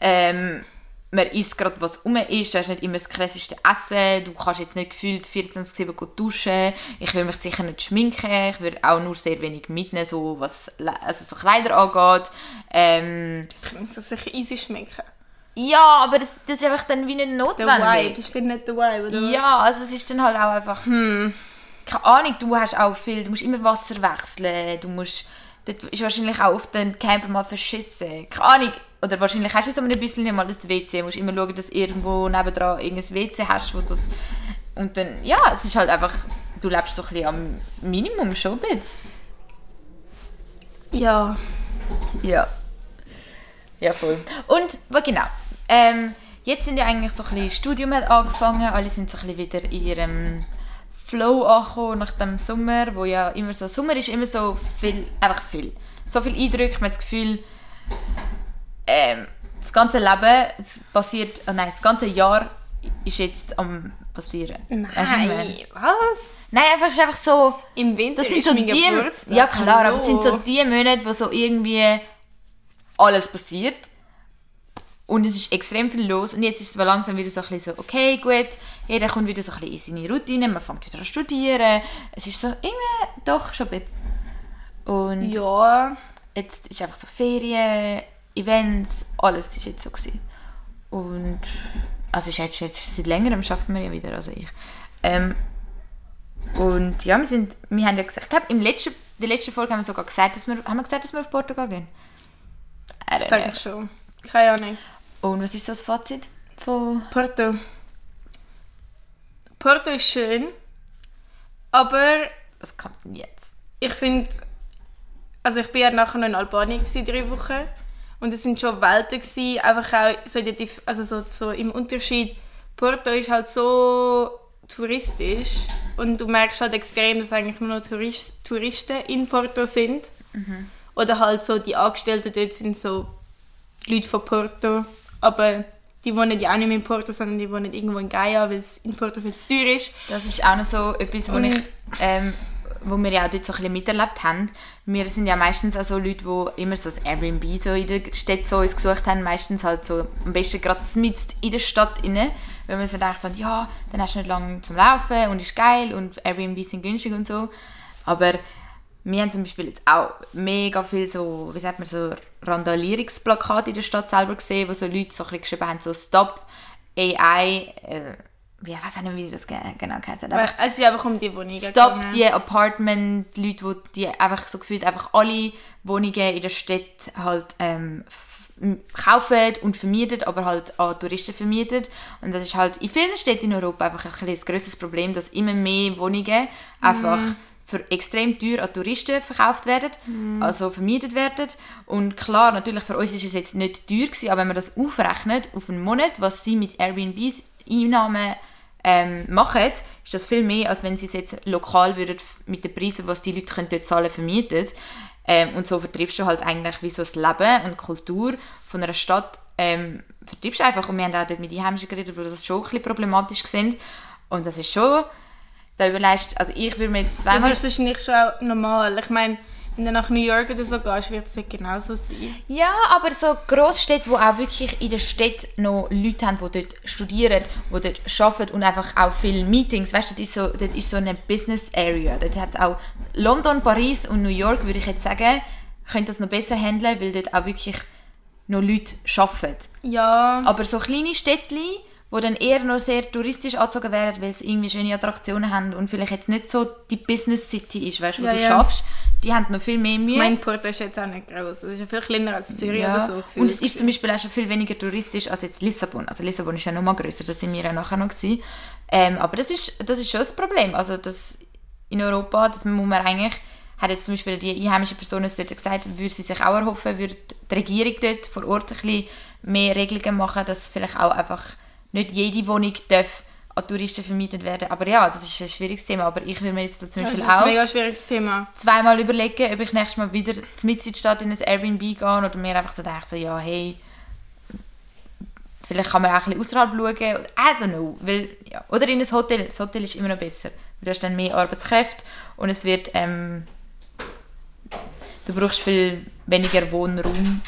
ähm, man isst gerade was rum ist, du hast nicht immer das krasseste Essen, du kannst jetzt nicht gefühlt 24-7 gut duschen, ich will mich sicher nicht schminken, ich will auch nur sehr wenig mitnehmen, so was also so Kleider angeht. Ähm, Ich muss das sicher easy schmecken. ja, aber das, das ist einfach dann wie nicht Der notwendig. Vibe, ist das nicht der Vibe, oder? Ja, also es ist dann halt auch einfach... Hm. Keine Ahnung, du hast auch viel... Du musst immer Wasser wechseln, du musst... Dort ist wahrscheinlich auch oft den Camper mal verschissen. Keine Ahnung. Oder wahrscheinlich hast du so ein bisschen nicht mal das WC. Du musst immer schauen, dass du irgendwo nebendran irgendein WC hast, wo das... Und dann... Ja, es ist halt einfach... Du lebst so ein bisschen am Minimum schon ein bisschen. Ja. Ja. Ja, voll. Und, genau. Ähm, jetzt sind ja eigentlich so ein bisschen, Studium hat angefangen, alle sind so ein bisschen wieder in ihrem Flow angekommen nach dem Sommer, wo ja immer so, Sommer ist immer so viel, einfach viel. So viel Eindrücke, man hat das Gefühl, ähm, das ganze Leben, es passiert, oh nein, das ganze Jahr ist jetzt am passieren. Du, was? Nein, was? Nein, einfach, es ist einfach so, Im Winter das sind so die, Geburtstag. ja klar, aber es sind so Hallo. die Monate, wo so irgendwie alles passiert und es ist extrem viel los und jetzt ist es langsam wieder so ein bisschen so, okay, gut, jeder kommt wieder so ein bisschen in seine Routine, man fängt wieder an zu studieren, es ist so irgendwie doch schon ein bisschen. Und Ja. jetzt ist einfach so Ferien, Events, alles ist jetzt so gewesen. Und also jetzt, jetzt seit längerem schaffen wir ja wieder, also ich. Ähm, und ja, wir sind, wir haben ja gesagt, ich glaube, im letzten, der letzten Folge haben wir sogar gesagt, dass wir, haben wir gesagt, dass wir auf Portugal gehen? I don't Denke ich schon. Keine Ahnung. Und was ist so das Fazit von... Porto. Porto ist schön, aber Was kommt denn jetzt? ich finde, also ich bin ja nachher noch in Albanien gewesen, drei Wochen und es sind schon Welten gewesen, einfach auch so, Dif- also so, so im Unterschied. Porto ist halt so touristisch und du merkst halt extrem, dass eigentlich nur noch Tourist, Touristen in Porto sind. Oder halt so die Angestellten dort sind so Leute von Porto, aber die wohnen ja auch nicht mehr in Porto, sondern die wohnen irgendwo in Gaia, weil es in Porto viel zu teuer ist. Das ist auch noch so etwas, wo, ich, ähm, wo wir ja auch dort so ein bisschen miterlebt haben. Wir sind ja meistens auch so Leute, die immer so das Airbnb so in der Stadt so uns gesucht haben. Meistens halt so am besten gerade mitten in der Stadt inne, weil wir so gedacht haben, ja, dann hast du nicht lange zum Laufen und ist geil und Airbnb sind günstig und so. Aber wir haben zum Beispiel jetzt auch mega viel so, wie sagt man, so Randalierungsplakate in der Stadt selber gesehen, wo so Leute so ein bisschen geschrieben haben, so Stop AI, äh, wie, ich weiß auch nicht, wie das ge- genau heisst. Aber es ist einfach um die Wohnungen Stop gegangen. die Apartment, Leute, wo die einfach so gefühlt einfach alle Wohnungen in der Stadt halt ähm, kaufen und vermieten, aber halt an Touristen vermieten. Und das ist halt in vielen Städten in Europa einfach ein, bisschen ein grosses Problem, dass immer mehr Wohnungen einfach für extrem teuer an Touristen verkauft werden, also vermietet werden. Und klar, natürlich für uns ist es jetzt nicht teuer gewesen, aber wenn man das aufrechnet auf einen Monat, was sie mit Airbnbs Einnahmen ähm, machen, ist das viel mehr, als wenn sie es jetzt lokal würden mit den Preisen, was die Leute können dort zahlen, vermieten. Ähm, und so vertreibst du halt eigentlich wie so das Leben und die Kultur von einer Stadt ähm, vertreibst du einfach. Und wir haben auch dort mit Einheimischen geredet, wo das schon ein bisschen problematisch sind. Und das ist schon, da überlegst also ich würde mir jetzt Das zweimal... ist wahrscheinlich schon auch normal. Ich meine, wenn du nach New York oder so gehst, wird es nicht genauso sein. Ja, aber so Grossstädte, wo auch wirklich in der Stadt noch Leute haben, die dort studieren, die dort arbeiten und einfach auch viele Meetings, weißt du, das ist so, das ist so eine Business Area. Dort hat es auch London, Paris und New York, würde ich jetzt sagen, können das noch besser handeln, weil dort auch wirklich noch Leute arbeiten. Ja, Aber so kleine Städtchen, die dann eher noch sehr touristisch angezogen werden, weil sie irgendwie schöne Attraktionen haben und vielleicht jetzt nicht so die Business City ist, weißt du, wo Ja, du ja. schaffst. Die haben noch viel mehr Mühe. Mein Porto ist jetzt auch nicht groß. Es ist ja viel kleiner als Zürich Ja. oder so. Und es ist zum Beispiel auch schon viel weniger touristisch als jetzt Lissabon. Also Lissabon ist ja noch mal grösser, das sind wir ja nachher noch gewesen. Ähm, aber das ist, das ist schon das Problem. Also das in Europa, das muss man eigentlich, hat jetzt zum Beispiel die einheimische Person uns dort gesagt, würde sie sich auch erhoffen, würde die Regierung dort vor Ort ein bisschen mehr Regelungen machen, dass vielleicht auch einfach nicht jede Wohnung darf an Touristen vermietet werden. Aber ja, das ist ein schwieriges Thema. Aber ich will mir jetzt da zum das Beispiel ist ein auch mega schwieriges Thema. zweimal überlegen, ob ich nächstes Mal wieder mitten in die Stadt in ein Airbnb gehe oder mir einfach so denke, so, ja, hey, vielleicht kann man auch ein bisschen außerhalb schauen. I don't know. Weil, ja. Oder in ein Hotel. Das Hotel ist immer noch besser. Du hast dann mehr Arbeitskräfte und es wird, ähm, du brauchst viel weniger Wohnraum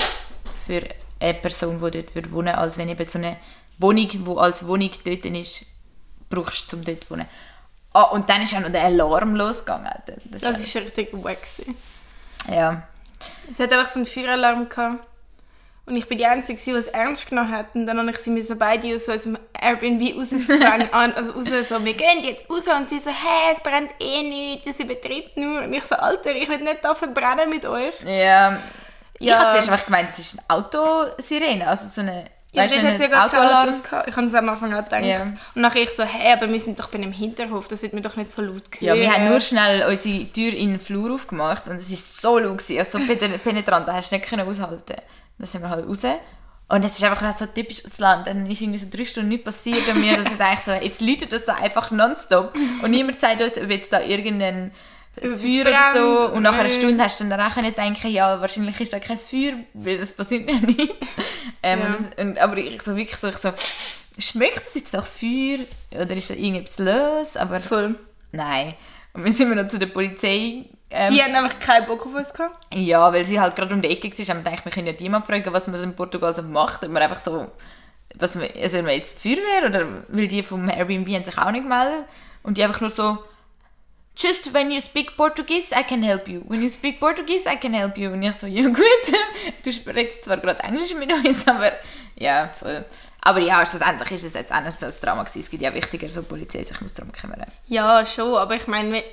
für eine Person, die dort würde wohnen als wenn eben so eine Wohnung, die als Wohnung dort ist, brauchst, um dort zu wohnen. Ah, und dann ist auch noch der Alarm losgegangen. Das Das ist richtig wack. gewesen. ja. Es hat einfach so einen Feueralarm gehabt. Und ich bin die Einzige, die es ernst genommen hat. Und dann habe ich sie müssen beide aus so unserem Airbnb rauszwängen. an- also raus, so, wir gehen jetzt raus. Und sie so, hey, es brennt eh nichts, es übertreibt nur. Und ich so, Alter, ich will nicht da verbrennen mit euch. Ja. Ich Ja. habe zuerst einfach gemeint, es ist eine Autosirene, also so eine, Ja, weißt hat es ja gar. Ich habe das am Anfang auch gedacht. Ja. Und nachher ich so, hey, aber wir sind doch bei einem Hinterhof, das wird mir doch nicht so laut Ja, hören. wir haben nur schnell unsere Tür in den Flur aufgemacht und es war so laut, also so pen- penetrant, da hast du nicht aushalten. Dann sind wir halt raus. Und es ist einfach so typisch das Land. Dann ist irgendwie so drei Stunden nichts passiert und wir haben gedacht, so, jetzt läutet das da einfach nonstop. Und niemand sagt uns, ob jetzt da irgendein es Feuer oder so. Und nach einer Stunde hast du dann auch können denken, ja, wahrscheinlich ist da kein Feuer, weil das passiert ja nicht. ähm, Ja. das, und, aber ich so wirklich so, ich so, schmeckt das jetzt nach Feuer? Oder ist da irgendetwas los? Aber Voll. nein. Und dann sind wir noch zu der Polizei. Ähm, Die hatten einfach keinen Bock auf uns gehabt. ja, weil sie halt gerade um die Ecke war, haben wir gedacht, wir können ja niemand fragen, was man in Portugal so macht. Und wir einfach so, was wir, also wir jetzt Feuerwehr oder weil die vom Airbnb haben sich auch nicht gemeldet. Und die einfach nur so, just when you speak Portuguese, I can help you. When you speak Portuguese, I can help you. Und ich so, ja gut, du sprichst zwar gerade Englisch mit uns, aber ja, voll. Aber ja, schlussendlich ist es jetzt so ein Drama gewesen. Es gibt ja wichtiger, so die Polizei sich muss darum kümmern. Ja, schon, aber ich meine, wir-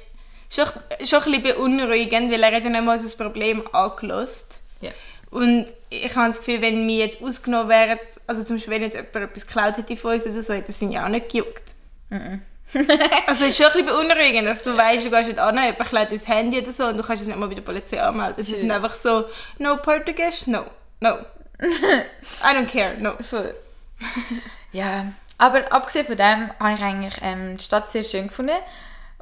schon, schon ein bisschen beunruhigend, weil er hat ja nicht mal das Problem angelost. Ja. Und ich habe das Gefühl, wenn wir jetzt ausgenommen wären, also zum Beispiel wenn jetzt jemand etwas geklaut hätte von uns oder so, hätte es ihn ja auch nicht gejuckt. also es ist schon ein bisschen beunruhigend, dass du weißt, du gehst nicht an, jemand klaut dein Handy oder so und du kannst es nicht mal bei der Polizei anmelden. Sie sind einfach so, no Portuguese, no, no. I don't care, no. Voll. ja, aber abgesehen von dem habe ich eigentlich ähm, die Stadt sehr schön gefunden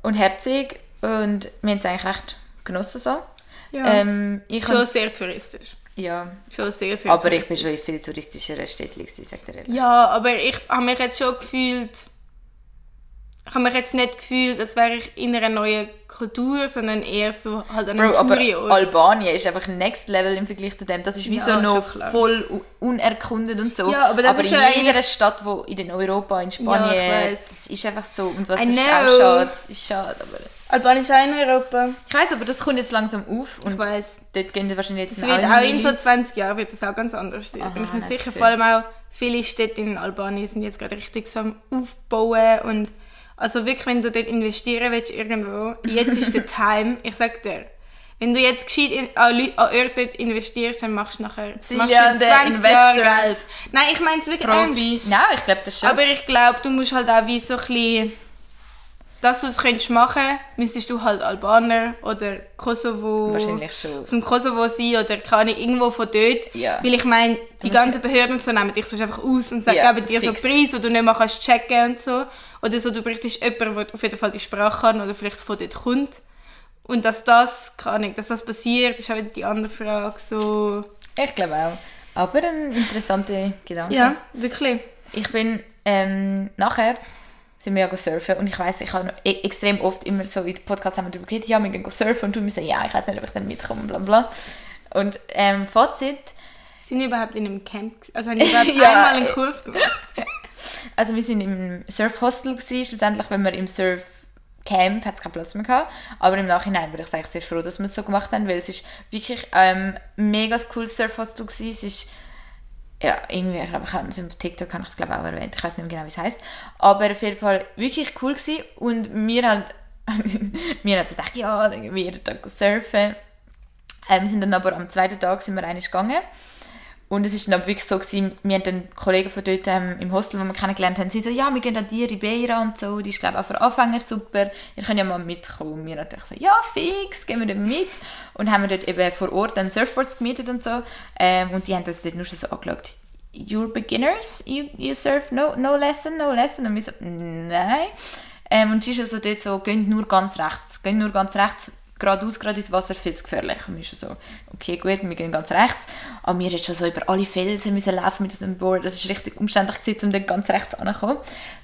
und herzig und wir haben es eigentlich recht genossen so. Ja. Ähm, ich Schon kann, sehr touristisch. ja, Schon sehr, sehr aber ich bin schon in viel touristischeren Städten sagt er ehrlich. Ja, aber ich habe mich jetzt schon gefühlt, ich habe mich jetzt nicht gefühlt, als wäre ich in einer neuen Kultur, sondern eher so halt an einem Bro, aber. Albanien ist einfach next level im Vergleich zu dem. Das ist wie Ja, so noch voll unerkundet und so. Ja, aber das ist in ja jeder Stadt, wo in Europa, in Ja, Spanien, ich weiss. das ist einfach so. Und was ist auch schade. Ist schade, aber... Albanien ist auch in Europa. Ich weiss, aber das kommt jetzt langsam auf Ich und weiß. dort gehen wir wahrscheinlich jetzt wird auch in so Leute. 20 Jahren wird das auch ganz anders sein. Aha, bin ich mir sicher. Vor allem auch viele Städte in Albanien sind jetzt gerade richtig so am Aufbauen und also wirklich, wenn du dort investieren willst irgendwo, jetzt ist der Time. Ich sag dir, wenn du jetzt gescheit in, an, Leute, an Orte investierst, dann machst du nachher machst du Zillion, in der 20 Jahre. Geld. Nein, ich meine es wirklich ernst. Profi. Nein, ich glaube das schon. Aber ich glaube, du musst halt auch wie so ein bisschen, dass du es könntest machen, müsstest du halt Albaner oder Kosovo, Wahrscheinlich schon. dem Kosovo sein oder keine Ahnung, irgendwo von dort. Ja. Weil ich meine, die ganzen Behörden und so nehmen dich sonst einfach aus und sagen, Ja, geben dir so fix. Preis, wo du nicht mehr kannst checken und so. Oder so, du bräuchtest jemanden, der auf jeden Fall die Sprache kann oder vielleicht von dort kommt. Und dass das, keine Ahnung, dass das passiert, ist auch wieder die andere Frage. So. ich glaube auch. Aber ein interessanter Gedanke. Ja, wirklich. Ich bin ähm, nachher sind wir ja surfen und ich weiß ich habe e extrem oft immer so in den Podcasts haben wir darüber geredet, ja wir gehen surfen und du mir so, ja ich weiß nicht ob ich dann mitkomme bla bla und ähm, Fazit Sind wir überhaupt in einem Camp? Also haben wir überhaupt Ja, einmal einen Kurs gemacht? Also wir sind im Surf-Hostel schlussendlich wenn wir im Surf Camp hat es keinen Platz mehr gehabt, aber im Nachhinein bin ich sehr froh, dass wir es so gemacht haben, weil es ist wirklich ähm, mega cooles Surf-Hostel gewesen. es ist ja, irgendwie, ich glaube, ich habe es auf TikTok habe ich es glaube auch erwähnt, ich weiß nicht mehr genau, wie es heißt. Aber auf jeden Fall wirklich cool gewesen und wir halt, wir haben gedacht, ja, wir jeden Tag surfen. Ähm, sind dann aber am zweiten Tag sind wir eigentlich gegangen und es ist dann wirklich so gewesen, wir haben dann Kollegen von dort ähm, im Hostel, die wir kennengelernt haben, sie so, ja, wir gehen an die Ribeira und so, die ist glaube ich auch für Anfänger super, ihr könnt ja mal mitkommen. Und wir natürlich so, ja, fix, gehen wir dann mit. Und haben wir dort eben vor Ort dann Surfboards gemietet und so. Ähm, und die haben uns dort nur schon so angeschaut, you're beginners, you, you surf, no, no lesson, no lesson. Und wir so, nein. Ähm, und sie ist also dort so, geht nur ganz rechts, geht nur ganz rechts, geradeaus, gerade ins Wasser, viel zu gefährlich. Und wir schon so, okay, gut, wir gehen ganz rechts. Aber wir mussten schon so über alle Felsen müssen laufen mit diesem Board. Das war richtig umständlich, um dort ganz rechts anzukommen.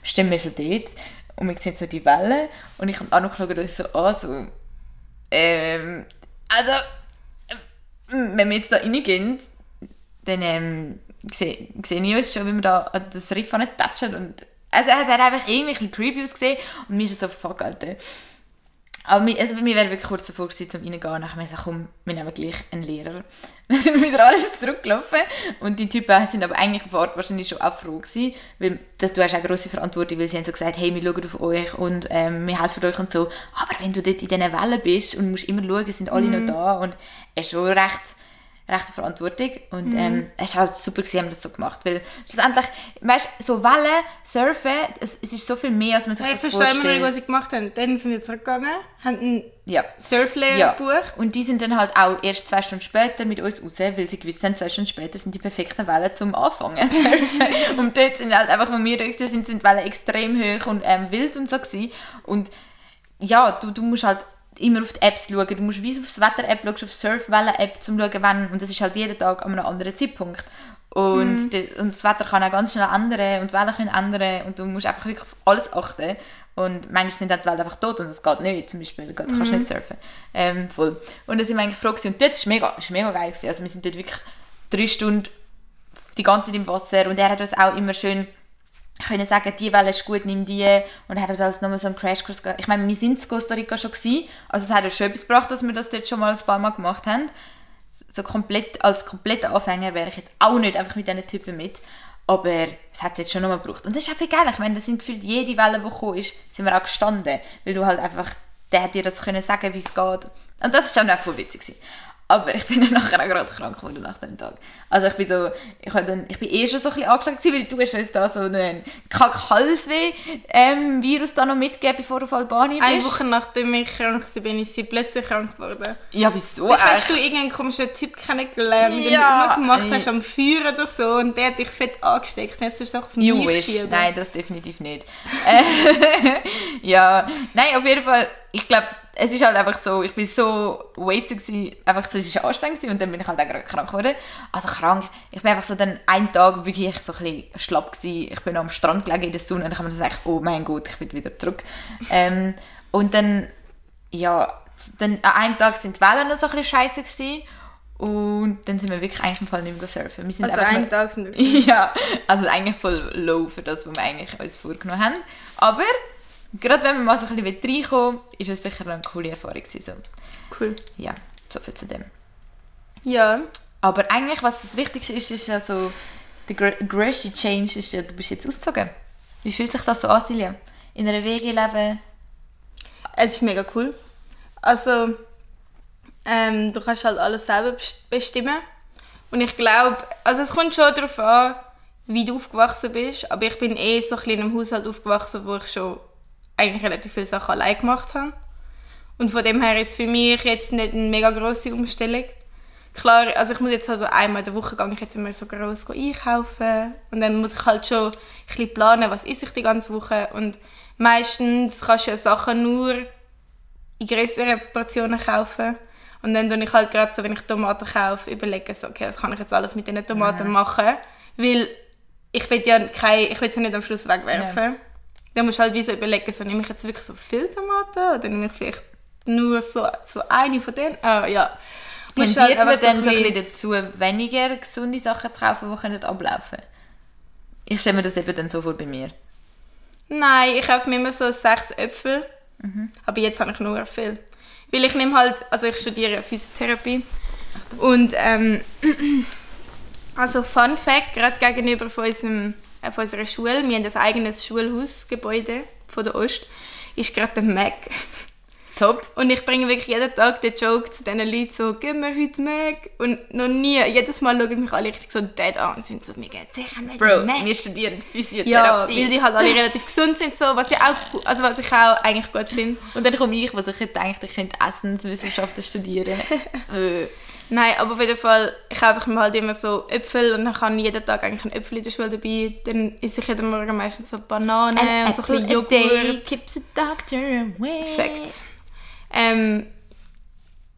Stehen wir so dort und wir sehen so die Wellen. Und ich habe auch noch uns so an, so, ähm, also, wenn wir jetzt da reingehen, dann ähm, sehe, sehe ich uns schon, wie wir da an das Riff tatschen und also es hat einfach irgendwie ein bisschen creepy ausgesehen und mir ist so, fuck, Alter. Aber wir, also wir wären wirklich kurz davor gewesen, um reingehen. Dann haben wir gesagt, komm, wir nehmen gleich einen Lehrer. Dann sind wir wieder alles zurückgelaufen. Und die Typen sind aber eigentlich auf Ort wahrscheinlich schon auch froh gewesen, weil das, du hast auch grosse Verantwortung, weil sie haben so gesagt, hey, wir schauen auf euch und ähm, wir helfen euch und so. Aber wenn du dort in diesen Wellen bist und musst immer schauen, sind alle mhm. noch da und es ist schon recht rechte Verantwortung. Und mhm. ähm, es war halt super, gewesen, haben wir das so gemacht. Weil schlussendlich, weißt du, so Wellen, Surfen, es, es ist so viel mehr, als man sich ja, das vorstellt. Ich verstehe immer nicht, was sie gemacht haben. Dann sind wir zurückgegangen, haben einen ja. Surflehrer ja. gebucht. Und die sind dann halt auch erst zwei Stunden später mit uns raus, weil sie gewusst haben, zwei Stunden später sind die perfekten Wellen zum Anfangen surfen. und dort sind halt einfach, wo wir sind, sind die Wellen extrem hoch und ähm, wild und so gewesen. Und ja, du, du musst halt immer auf die Apps schauen. Du musst wie aufs Wetter-App schauen, auf die Surfwellen-App, um zu schauen, wann. Und das ist halt jeden Tag an einem anderen Zeitpunkt. Und, mhm. die, und das Wetter kann auch ganz schnell ändern und die Wellen können ändern und du musst einfach wirklich auf alles achten. Und manchmal sind halt die Wellen einfach tot und das geht nicht. Zum Beispiel, du kannst mhm. nicht surfen. Ähm, voll. Und dann sind wir eigentlich froh gewesen. Und dort war mega, ist mega geil. Gewesen. Also wir sind dort wirklich drei Stunden die ganze Zeit im Wasser und er hat uns auch immer schön können sagen, die Welle ist gut, nimm die. Und hat halt nochmal so einen Crashkurs Ich meine, wir sind in Costa Rica schon gewesen, also es hat uns schon etwas gebracht, dass wir das dort schon mal ein paar Mal gemacht haben. So komplett, als kompletter Anfänger wäre ich jetzt auch nicht einfach mit diesen Typen mit. Aber es hat es jetzt schon nochmal gebraucht. Und das ist auch viel geil. Ich meine, das sind gefühlt jede Welle, die gekommen ist, sind wir auch gestanden. Weil du halt einfach, der hat dir das können sagen, wie es geht. Und das war dann auch voll witzig. Gewesen. Aber ich bin dann nachher auch gerade krank geworden nach dem Tag. Also ich bin so, ich, dann, ich bin eh schon so ein bisschen angeschlagen weil du hast uns da so einen Kack-Halsweh-Virus ähm, da noch mitgegeben, bevor du auf Albanien bist. Eine Woche nachdem ich krank war, bin ich plötzlich krank geworden. Ja, wieso Vielleicht hast du irgendeinen komischen Typ kennengelernt, den ja. du gemacht hast am Feuer oder so und der hat dich fett angesteckt. Jetzt hast du auf mich. Nein, das definitiv nicht. Äh, ja, nein, auf jeden Fall, ich glaube, es ist halt einfach so, ich bin so wasted gewesen, einfach so, es war anstrengend gewesen, und dann bin ich halt auch gerade krank geworden. Also krank, ich bin einfach so dann einen Tag wirklich so ein bisschen schlapp gewesen. Ich bin am Strand gelegen in der Sonne und ich habe mir gesagt, oh mein Gott, ich bin wieder zurück. Ähm, und dann, ja, dann an einem Tag sind die Wellen noch so ein bisschen scheiße gewesen. Und dann sind wir wirklich eigentlich im Fall nicht mehr surfen. Wir sind also einen Tag sind wir Ja, also eigentlich voll low für das, was wir eigentlich uns vorgenommen haben. Aber gerade wenn man mal so ein bisschen reinkommen will, ist es sicher eine coole Erfahrung gewesen. Cool. Ja, so viel zu dem. Ja. Aber eigentlich, was das Wichtigste ist, ist ja so, der größte Change ist ja, du bist jetzt ausgezogen. Wie fühlt sich das so an, Silja? In einer WG leben? Es ist mega cool. Also, ähm, du kannst halt alles selber bestimmen. Und ich glaube, also es kommt schon darauf an, wie du aufgewachsen bist. Aber ich bin eh so ein bisschen in einem Haushalt aufgewachsen, wo ich schon eigentlich relativ viele Sachen allein gemacht habe. Und von dem her ist es für mich jetzt nicht eine mega grosse Umstellung. Klar, also ich muss jetzt also einmal in der Woche gehe ich jetzt immer so groß einkaufen und dann muss ich halt schon ein bisschen planen, was esse ich die ganze Woche und meistens kannst du ja Sachen nur in größeren Portionen kaufen und dann tue ich halt gerade so, wenn ich Tomaten kaufe, überlegen so, okay, was kann ich jetzt alles mit diesen Tomaten ja. machen, weil ich will ja keine, ich will sie nicht am Schluss wegwerfen. Ja. Dann musst du halt wie so überlegen, so, nehme ich jetzt wirklich so viele Tomaten oder nehme ich vielleicht nur so, so eine von denen? Ah, ja. Tendiert halt man dann so ein bisschen dazu, weniger gesunde Sachen zu kaufen, die können ablaufen Ich stelle mir das eben dann so vor bei mir. Nein, ich kaufe mir immer so sechs Äpfel. Mhm. Aber jetzt habe ich nur viel. Weil ich nehme halt, also ich studiere Physiotherapie. Und ähm, Also Fun Fact, gerade gegenüber von, unserem, äh, von unserer Schule, wir haben ein eigenes Schulhausgebäude von der Ost, ist gerade der Mac. Top. Und ich bringe wirklich jeden Tag den Joke zu diesen Leuten so, gib mir heute Mac. Und noch nie, jedes Mal schauen mich alle richtig so dead an und sind so, mir geht sicher nicht Bro, Mac. wir studieren Ja, Physiotherapie. weil die halt alle relativ gesund sind, so, was, ich auch, also was ich auch eigentlich gut finde. und dann komme ich, was ich hätte gedacht, ich könnte Essenswissenschaften studieren. Nein, aber auf jeden Fall, ich kaufe mir halt immer so Äpfel und dann kann ich jeden Tag eigentlich ein Äpfel in der Schule dabei. Dann esse ich jeden Morgen meistens so Bananen und so ein bisschen Joghurt. keeps the doctor away. Perfekt. Ähm,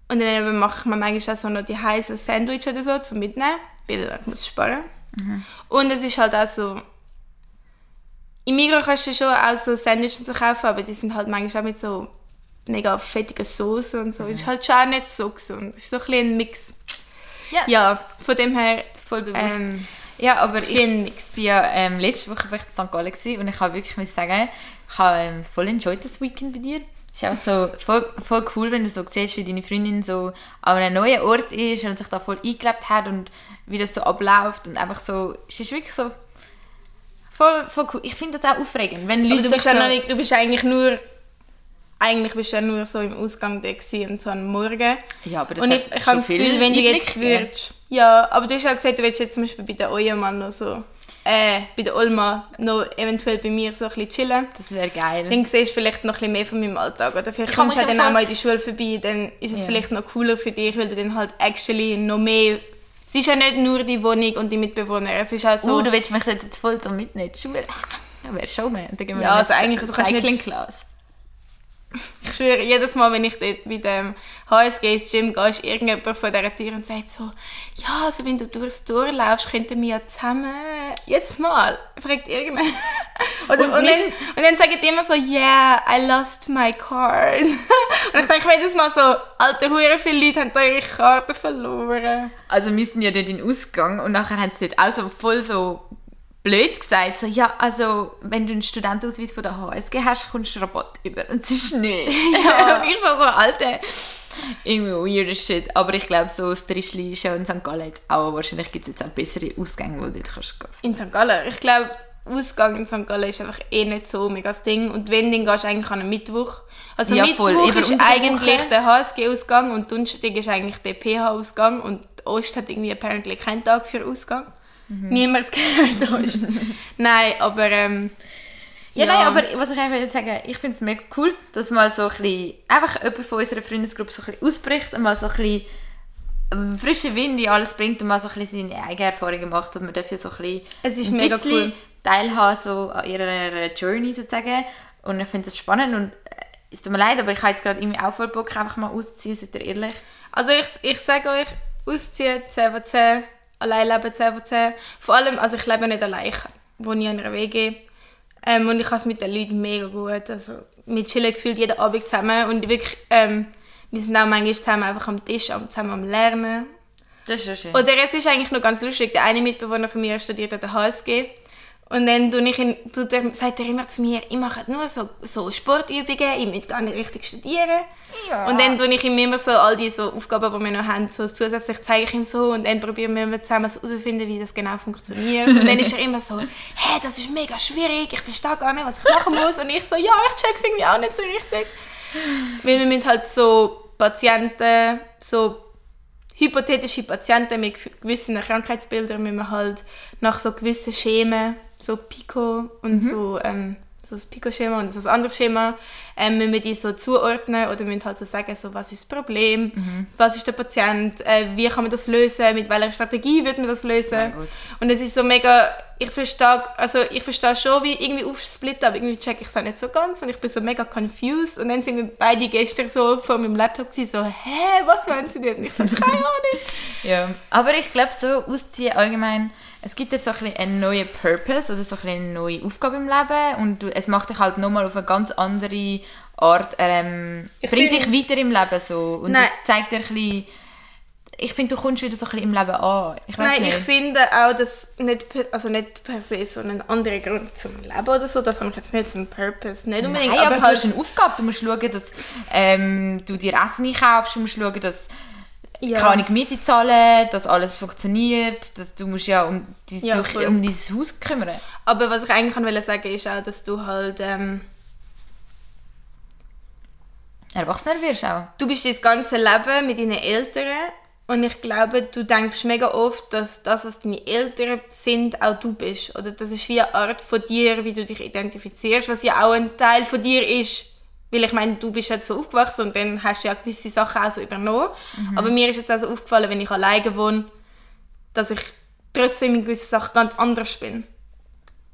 und dann mache ich mir manchmal auch so noch die heißen Sandwich oder so zum Mitnehmen, weil ich muss sparen. Und es ist halt auch so, im Migros kannst du schon auch so Sandwiches kaufen, aber die sind halt manchmal auch mit so mega fettiger Soße und so. Ist halt schon nicht so gesund. Ist so ein bisschen ein Mix. Ja, Ja, von dem her, voll bewusst. ähm, ja, aber ich war ja ähm, letzte Woche war ich in St. Gallen gewesen und ich habe wirklich muss sagen, ich habe ähm, voll enjoyed das Weekend bei dir. Es ist auch so voll, voll cool, wenn du so siehst, wie deine Freundin so an einem neuen Ort ist und sich da voll eingelebt hat und wie das so abläuft und einfach so, es ist wirklich so voll, voll cool. Ich finde das auch aufregend, wenn Aber Leute du sich bist, ja so, nicht, du bist eigentlich nur eigentlich bist du ja nur so im Ausgang da und so am Morgen. Ja, aber das und ich, ich habe das Gefühl, wenn du jetzt würdest... Ja, aber du hast ja gesagt, du willst jetzt zum Beispiel bei der Ojemann noch so... Äh, bei der Olma noch eventuell bei mir so ein bisschen chillen. das wäre geil. Dann siehst du vielleicht noch ein bisschen mehr von meinem Alltag. Oder vielleicht Ich kommst du ja dann auch mal in die Schule vorbei, dann ist es Ja. vielleicht noch cooler für dich, weil du dann halt actually noch mehr... Es ist ja nicht nur die Wohnung und die Mitbewohner, es ist auch so... Oh, du willst mich jetzt voll so mitnehmen Schule? Ja, wäre schon mehr. Dann gehen wir Ja, also eigentlich, du kannst nicht-. Ich schwöre, jedes Mal, wenn ich dort bei dem HSG ins Gym gehe, ist irgendjemand von dieser Tür und sagt so, ja, also wenn du durchs Tor laufst, könnten wir ja zusammen... Jedes Mal fragt irgendjemand. Oder, und, Und dann, und dann sagen die immer so, yeah, I lost my card. und ich denke jedes Mal so, alter, hure viele Leute haben da ihre Karte verloren. Also wir sind ja dort in den Ausgang und nachher haben sie dort auch so voll so blöd gesagt, so, ja, also wenn du einen Studentenausweis von der HSG hast, kommst du Rabatt über. Und es ist nicht. und ich schon so, Alter, irgendwie weird shit. Aber ich glaube, so das Trischli ist ja in St. Gallen jetzt auch, wahrscheinlich gibt es jetzt auch bessere Ausgänge, wo du dort kannst gehen. In St. Gallen. Ich glaube, Ausgang in St. Gallen ist einfach eh nicht so mega das Ding. Und wenn, dann gehst du eigentlich an einem Mittwoch. Also Ja, Mittwoch voll. Ist eigentlich Woche. der HSG-Ausgang und Donnerstag ist eigentlich der PH-Ausgang. Und Ost hat irgendwie apparently keinen Tag für Ausgang. Mhm. Niemand kennt Ost. Nein, aber ähm, Ja, nein, aber was ich eigentlich will sagen, ich finde es mega cool, dass mal so ein bisschen, einfach jemand von unserer Freundesgruppe so ein bisschen ausbricht und mal so ein bisschen ähm, frischen Wind in alles bringt und mal so ein bisschen seine eigenen Erfahrungen macht und man dafür so ein bisschen, Es ist ein mega bisschen cool. teilhaben so an ihrer Journey sozusagen und ich finde das spannend und äh, es tut mir leid, aber ich habe jetzt gerade irgendwie auch voll Bock, einfach mal auszuziehen, seid ihr ehrlich? Also ich, ich sage euch, ausziehen 10 von 10, allein leben 10 von 10. Vor allem, also ich lebe nicht allein, ich wohne in einer WG. Ähm, und ich habe es mit den Leuten mega gut. Also wir chillen gefühlt jeden Abend zusammen und wirklich, ähm, wir sind auch manchmal zusammen einfach am Tisch, am- zusammen am Lernen. Das ist schon schön. Oder es ist eigentlich noch ganz lustig, der eine Mitbewohner von mir studiert an der HSG. Und dann tue ich ihn, tut er, sagt er immer zu mir, ich mache nur so, so Sportübungen, ich möchte gar nicht richtig studieren. Ja. Und dann tue ich ihm immer so all die so Aufgaben, die wir noch haben, so zusätzlich zeige ich ihm so und dann probieren wir immer zusammen so herauszufinden, wie das genau funktioniert. Und dann ist er immer so, hä, das ist mega schwierig, ich verstehe gar nicht, was ich machen muss. Und ich so, ja, ich check's irgendwie auch nicht so richtig. Weil wir müssen halt so Patienten, so hypothetische Patienten mit gewissen Krankheitsbildern müssen wir halt nach so gewissen Schemen, so Pico und so, ähm, so das Pico-Schema und so das andere Schema, ähm, müssen wir die so zuordnen oder müssen halt so sagen, so, was ist das Problem, was ist der Patient, äh, wie kann man das lösen, mit welcher Strategie wird man das lösen. Und es ist so mega, ich verstehe, also ich verstehe schon, wie irgendwie aufsplitten, aber irgendwie check ich es auch nicht so ganz und ich bin so mega confused und dann sind wir beide gestern so vor meinem Laptop gewesen, so, hä, was wollen sie denn? Und ich so, keine Ahnung. Ja, aber ich glaube so ausziehen allgemein, es gibt dir so ein einen neuen Purpose, also so eine neue Aufgabe im Leben und du, es macht dich halt nochmal auf eine ganz andere Art, ähm, bringt dich weiter im Leben so und Nein. das zeigt dir ein bisschen, ich finde, du kommst wieder so ein bisschen im Leben an. Ich Nein, nicht. ich finde auch, dass nicht, also nicht per se so ein anderer Grund zum Leben oder so, das habe ich jetzt nicht so einen Purpose, nicht unbedingt, Nein, aber, aber, du halt, hast eine Aufgabe. Du musst schauen, dass ähm, du dir Essen einkaufst. Du musst schauen, dass Ja. keine Miete zahlen, dass alles funktioniert, dass du musst ja um, dein, Ja, durch, um dieses Haus kümmern. Aber was ich eigentlich wollte sagen ist auch, dass du halt... Ähm, Erwachsener wirst auch. du bist dein ganze Leben mit deinen Eltern und ich glaube, du denkst mega oft, dass das, was deine Eltern sind, auch du bist. Oder das ist wie eine Art von dir, wie du dich identifizierst, was ja auch ein Teil von dir ist. Weil ich meine, du bist jetzt so aufgewachsen und dann hast du ja gewisse Sachen auch so übernommen. Aber mir ist jetzt auch so aufgefallen, wenn ich alleine wohne, dass ich trotzdem in gewissen Sachen ganz anders bin.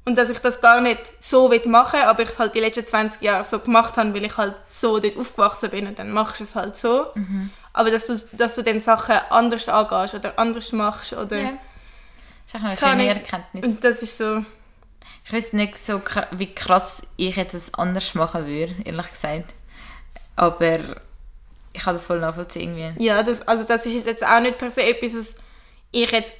Und dass ich das gar nicht so will machen aber ich es halt die letzten 20 Jahre so gemacht habe, weil ich halt so dort aufgewachsen bin und dann machst du es halt so. Aber dass du, dass du dann Sachen anders angehst oder anders machst oder... Ja. Das ist eine schöne Erkenntnis. Und das ist so... Ich weiß nicht so, wie krass ich jetzt es anders machen würde, ehrlich gesagt. Aber ich kann das voll nachvollziehen irgendwie. Ja, das, also das ist jetzt auch nicht per se etwas, was ich jetzt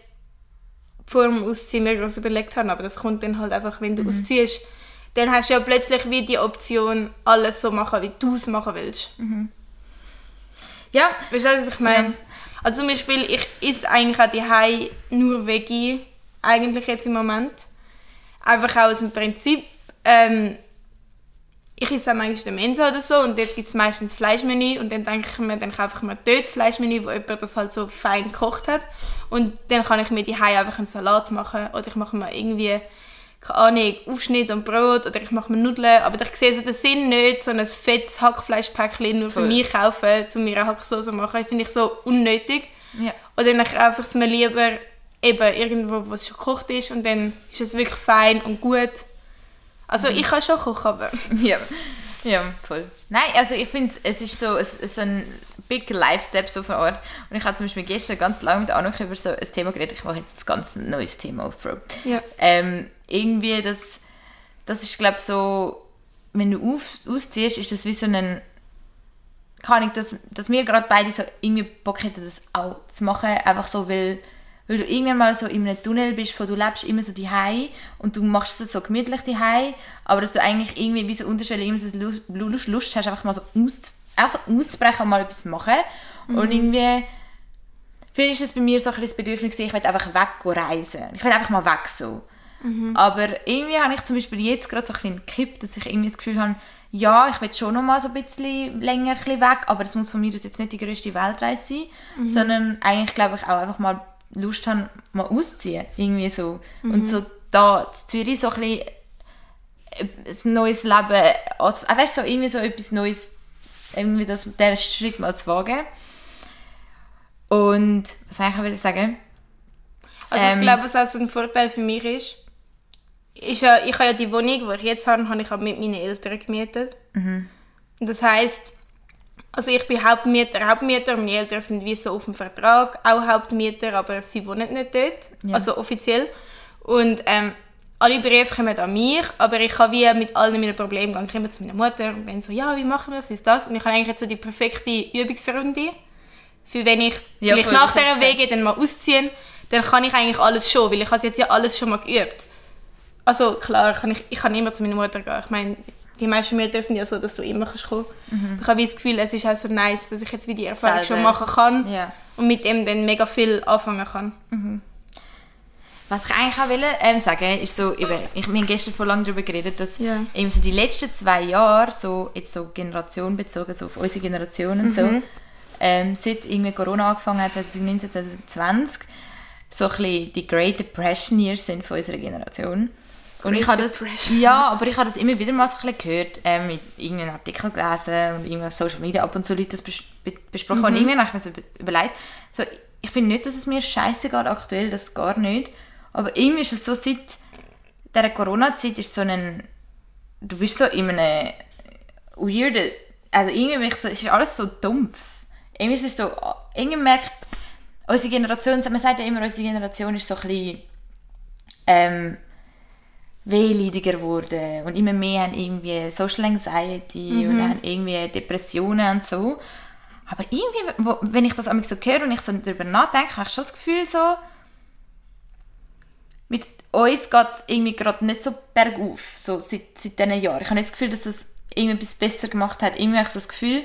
vor dem Ausziehen mir groß überlegt habe, aber das kommt dann halt einfach, wenn du ausziehst. Dann hast du ja plötzlich wie die Option, alles so machen, wie du es machen willst. Ja, Weißt du, was ich meine? Also zum Beispiel, ich esse eigentlich auch die nur Veggie, eigentlich jetzt im Moment. Einfach auch aus dem Prinzip, ähm, ich esse manchmal den Mensa oder so und dort gibt es meistens Fleischmenü und dann denke ich mir, dann kaufe ich mir dort das Fleischmenü, wo jemand das halt so fein gekocht hat und dann kann ich mir die einfach einen Salat machen oder ich mache mir irgendwie keine Ahnung, Aufschnitt und Brot oder ich mache mir Nudeln, aber ich sehe so den Sinn nicht, so ein fettes Hackfleischpäckchen nur für Voll. mich kaufen, um mir eine Hacksauce zu machen, finde ich so unnötig. ja. Oder dann kaufe ich es mir lieber eben irgendwo, wo es schon gekocht ist und dann ist es wirklich fein und gut. Also ich kann schon kochen, aber... Ja, ja, voll. Nein, also ich finde, es ist so, es ist so ein big life step so vor Ort. Und ich habe zum Beispiel gestern ganz lange mit Anuk über so ein Thema geredet. Ich mache jetzt ein ganz neues Thema auf, Bro. Ja. Ähm, irgendwie, das, das ist, glaube so, wenn du auf, ausziehst, ist das wie so ein, keine Ahnung, dass, dass wir gerade beide so irgendwie Bock hätten, das auch zu machen, einfach so, weil, weil du irgendwann mal so in einem Tunnel bist, wo du lebst immer so die und du machst es so gemütlich die aber dass du eigentlich irgendwie wie so unterschwellig immer so Lust, Lust, Lust hast, einfach mal so, aus, einfach so auszubrechen und mal etwas machen. Und irgendwie, vielleicht ist es bei mir so ein das Bedürfnis, ich will einfach weg reisen. Ich will einfach mal weg so. Aber irgendwie habe ich zum Beispiel jetzt gerade so ein bisschen gekippt, dass ich irgendwie das Gefühl habe, ja, ich will schon noch mal so ein bisschen länger ein bisschen weg, aber es muss von mir aus jetzt nicht die grösste Weltreise sein, sondern eigentlich glaube ich auch einfach mal Lust haben, mal auszuziehen, irgendwie so. Und so da in Zürich so ein bisschen ein neues Leben, also, weißt so irgendwie so etwas Neues, irgendwie das, den Schritt mal zu wagen. Und, was soll ich eigentlich sagen? Also Ähm. ich glaube, was auch so ein Vorteil für mich ist, ist ja, ich habe ja die Wohnung, die ich jetzt habe, habe ich auch mit meinen Eltern gemietet. Mhm. Das heißt, also ich bin Hauptmieter, Hauptmieter, und meine Eltern sind wie so auf dem Vertrag auch Hauptmieter, aber sie wohnen nicht dort, Ja. also offiziell. Und ähm, alle Briefe kommen an mich, aber ich habe wie mit allen meinen Problemen gegangen. Ich komme zu meiner Mutter und bin so, ja, wie machen wir das, ist das? Und ich habe eigentlich jetzt so die perfekte Übungsrunde, für wenn ich Ja, vielleicht nach dieser Wege dann mal ausziehen, dann kann ich eigentlich alles schon, weil ich habe jetzt ja alles schon mal geübt. Also klar, kann ich, ich kann immer zu meiner Mutter gehen. Ich meine, die meisten Mütter sind ja so, dass du immer kannst kommen Ich habe das Gefühl, es ist auch so nice, dass ich jetzt wie die Erfahrung schon Selber. machen kann Ja. und mit dem dann mega viel anfangen kann. Was ich eigentlich auch will, ähm, sagen ist so, eben, ich, wir haben gestern vor lang darüber geredet, dass Ja. eben so die letzten zwei Jahre, so, jetzt so Generation bezogen, so auf unsere Generation und so, ähm, seit irgendwie Corona angefangen hat, 2019, 2020, so ein bisschen die Great Depression Years sind von unserer Generation. Und ich habe das, Depression. ja, aber ich habe das immer wieder mal so ein bisschen gehört, ähm, mit irgendeinem Artikel gelesen und irgendwie auf Social Media ab und zu Leute das bes be besprochen und irgendwann habe ich mir so über- überlegt, so, ich finde nicht, dass es mir scheiße geht aktuell, das gar nicht, aber irgendwie ist es so, seit dieser Corona-Zeit ist so ein, du bist so in einem weirden, also irgendwie ich so, es ist alles so dumpf. Irgendwie ist es so, irgendwie merkt unsere Generation, man sagt ja immer, unsere Generation ist so ein bisschen, ähm, wehleidiger geworden und immer mehr haben irgendwie Social Anxiety und haben irgendwie Depressionen und so. Aber irgendwie, wo, wenn ich das einmal so höre und ich so darüber nachdenke, habe ich schon das Gefühl so, mit uns geht es irgendwie gerade nicht so bergauf, so seit, seit diesen Jahren. Ich habe nicht das Gefühl, dass das irgendwie etwas besser gemacht hat. Irgendwie habe ich so das Gefühl,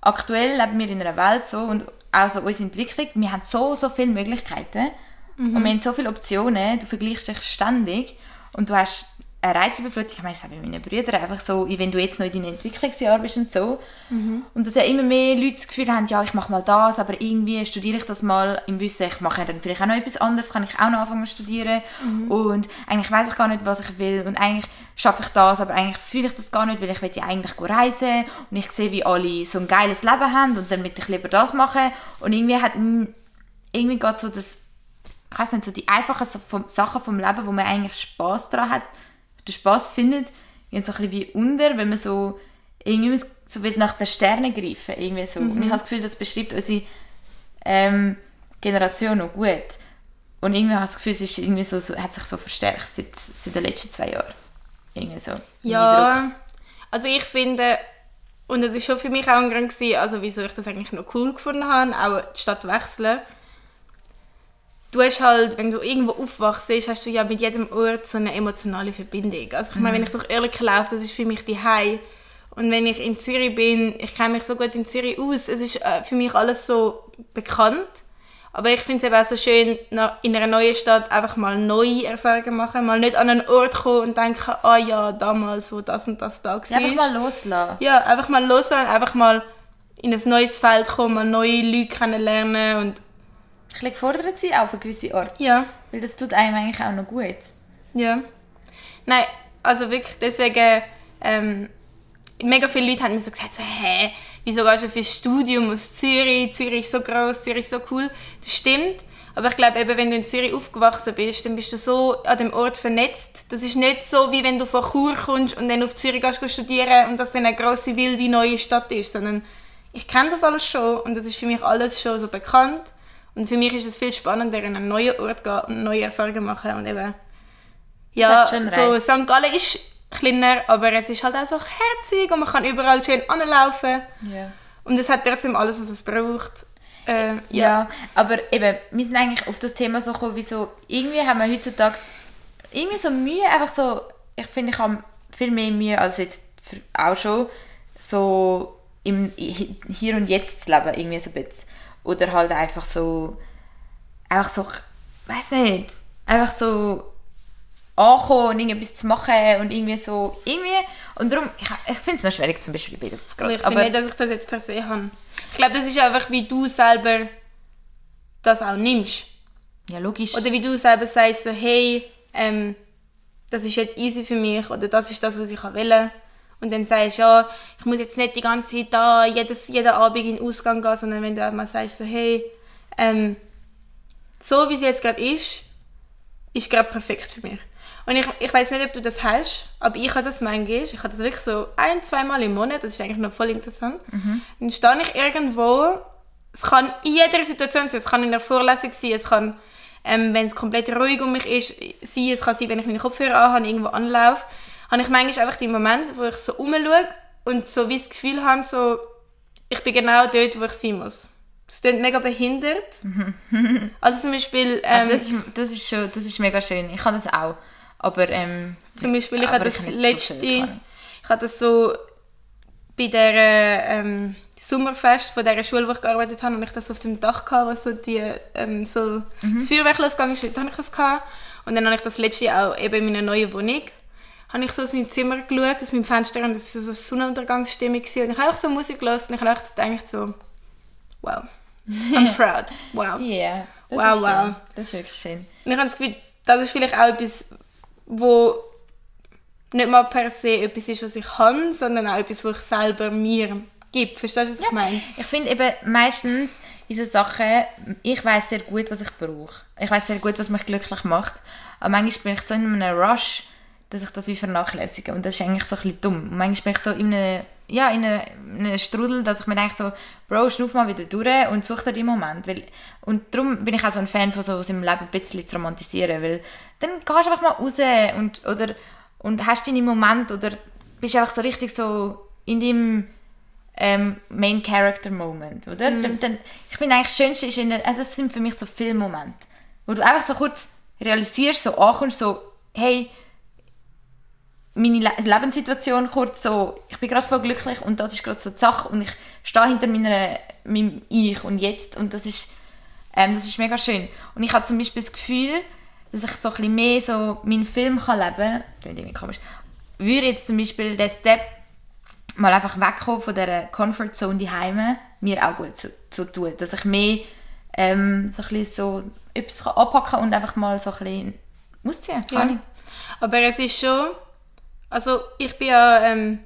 aktuell leben wir in einer Welt so und auch so unsere Entwicklung, wir haben so, so viele Möglichkeiten und wir haben so viele Optionen, du vergleichst dich ständig und du hast eine Reizüberflutung. Ich meine, das habe ich meinen Brüdern einfach so, wenn du jetzt noch in deinem Entwicklungsjahr bist und so. Und dass ja immer mehr Leute das Gefühl haben, ja, ich mache mal das, aber irgendwie studiere ich das mal im Wissen, ich mache dann vielleicht auch noch etwas anderes, kann ich auch noch anfangen zu studieren. Und eigentlich weiß ich gar nicht, was ich will. Und eigentlich schaffe ich das, aber eigentlich fühle ich das gar nicht, weil ich will ja eigentlich reisen und ich sehe, wie alle so ein geiles Leben haben und dann möchte ich lieber das machen. Und irgendwie hat irgendwie geht so das, ich weiß nicht, so die einfachen so vom, Sachen vom Leben, wo man eigentlich Spaß daran hat, den Spaß findet, gehen so ein bisschen wie unter, wenn man so irgendwie so will nach den Sternen greifen, irgendwie so. Und ich habe das Gefühl, das beschreibt unsere ähm, Generation noch gut. Und irgendwie habe ich das Gefühl, es ist irgendwie so, so, hat sich so verstärkt seit, seit den letzten zwei Jahren. Irgendwie so. Ja, also ich finde, und das ist schon für mich auch ein Grund gewesen, also wieso ich das eigentlich noch cool gefunden habe, auch die Stadt wechseln. Du hast halt, wenn du irgendwo aufwachst, hast du ja mit jedem Ort so eine emotionale Verbindung. Also ich meine, wenn ich durch Oerlikon laufe, das ist für mich die Hei. Und wenn ich in Zürich bin, ich kenne mich so gut in Zürich aus, es ist äh, für mich alles so bekannt. Aber ich finde es eben auch so schön, in einer neuen Stadt einfach mal neue Erfahrungen machen, mal nicht an einen Ort kommen und denken, ah ja, damals, wo das und das da war. Ja, einfach mal loslassen. Ja, einfach mal loslassen, einfach mal in ein neues Feld kommen, mal neue Leute kennenlernen und Ich lege gefordert sein auf eine gewisse Art. ja, Weil das tut einem eigentlich auch noch gut. ja. Nein, also wirklich, deswegen, ähm, mega viele Leute haben mir so gesagt, so, hä, wieso gehst du fürs Studium aus Zürich? Zürich ist so groß, Zürich ist so cool. Das stimmt, aber ich glaube eben, wenn du in Zürich aufgewachsen bist, dann bist du so an dem Ort vernetzt. Das ist nicht so, wie wenn du von Chur kommst und dann auf Zürich gehst studieren und das dann eine grosse, wilde, neue Stadt ist, sondern ich kenne das alles schon und das ist für mich alles schon so bekannt. Und für mich ist es viel spannender, in einen neuen Ort gehen und neue Erfahrungen machen und eben ja, schon so Reiz. St. Gallen ist kleiner, aber es ist halt auch so herzig und man kann überall schön anlaufen. Ja. Und es hat trotzdem alles, was es braucht. Äh, ja. Ja, aber eben, wir sind eigentlich auf das Thema so gekommen, wie so, irgendwie haben wir heutzutage irgendwie so Mühe, einfach so, ich finde, ich habe viel mehr Mühe als jetzt auch schon, so im Hi- Hier und Jetzt zu leben, irgendwie so ein bisschen. Oder halt einfach so, einfach so, ich weiß nicht, einfach so ankommen und irgendetwas zu machen und irgendwie so, irgendwie, und darum, ich, ich finde es noch schwierig zum Beispiel zu Aber gerade. ich finde nicht, dass ich das jetzt per se habe. Ich glaube, das ist einfach, wie du selber das auch nimmst. ja, logisch. Oder wie du selber sagst, so, hey, ähm, das ist jetzt easy für mich oder das ist das, was ich will. Und dann sagst du, ja, ich muss jetzt nicht die ganze Zeit da jedes, jeden Abend in den Ausgang gehen, sondern wenn du auch mal sagst, so, hey, ähm, so wie es jetzt gerade ist, ist gerade perfekt für mich. Und ich, ich weiß nicht, ob du das hast, aber ich habe das manchmal. Ich habe das wirklich so ein, zweimal im Monat. Das ist eigentlich noch voll interessant. Dann stehe ich irgendwo. Es kann in jeder Situation sein. Es kann in der Vorlesung sein. Es kann, ähm, wenn es komplett ruhig um mich ist, sein. Es kann sein, wenn ich meine Kopfhörer anhabe, irgendwo anlaufe. Habe ich manchmal einfach die Momente, wo ich so rumschaue und so wie das Gefühl habe, so, ich bin genau dort, wo ich sein muss. Das klingt mega behindert. also zum Beispiel... Ähm, Ah, das, ist, das, ist schon, das ist mega schön. Ich kann das auch. Aber, ähm, Zum Beispiel, ich habe das ich habe so letzte, Ahnung. ich habe das so bei der ähm, Sommerfest von der Schule, wo ich gearbeitet habe, und ich das auf dem Dach gehabt, wo so die ähm, so Mhm. das Feuerwerk losgegangen ist, dort habe ich das gehabt. Und dann habe ich das letzte auch eben in meiner neuen Wohnung, habe ich so aus meinem Zimmer geschaut, aus meinem Fenster, und das war so eine Sonnenuntergangsstimmung und ich habe auch so Musik gehört und ich habe gedacht so, wow, I'm proud, wow. Ja, das Wow, wow. Schön. Das ist wirklich schön. Und ich habe das Gefühl, das ist vielleicht auch etwas, wo nicht mal per se etwas ist, was ich habe, sondern auch etwas, was ich selber mir gebe. Verstehst du, was ich meine? Ich finde eben meistens in so Sachen, ich weiß sehr gut, was ich brauche. Ich weiß sehr gut, was mich glücklich macht. Aber manchmal bin ich so in einem Rush, dass ich das wie vernachlässige. Und das ist eigentlich so ein bisschen dumm. Und manchmal bin ich so in einem, ja, in einem, in einem Strudel, dass ich mir denke so, Bro, schnuff mal wieder durch und such dir den Moment. Weil, und darum bin ich auch so ein Fan von so, was im Leben ein bisschen zu romantisieren. Weil dann gehst du einfach mal raus und, oder, und hast deinen Moment oder bist einfach so richtig so in deinem ähm, Main Character Moment, oder? Dann, dann, ich finde eigentlich das Schönste ist, in also das sind für mich so viele Momente, wo du einfach so kurz realisierst, so ankommst, so, hey, meine Le Lebenssituation kurz so, ich bin gerade voll glücklich und das ist gerade so die Sache und ich stehe hinter meiner meinem Ich und jetzt und das ist, ähm, das ist mega schön. Und ich habe zum Beispiel das Gefühl, dass ich so ein bisschen mehr so meinen Film kann leben kann, das irgendwie komisch, würde jetzt zum Beispiel der Step mal einfach wegkommen von dieser Comfortzone die Heime mir auch gut zu, zu tun, dass ich mehr ähm, so ein bisschen so etwas kann anpacken und einfach mal so ein bisschen ausziehen, Ja. ja. Aber es ist schon, also ich bin ja ähm,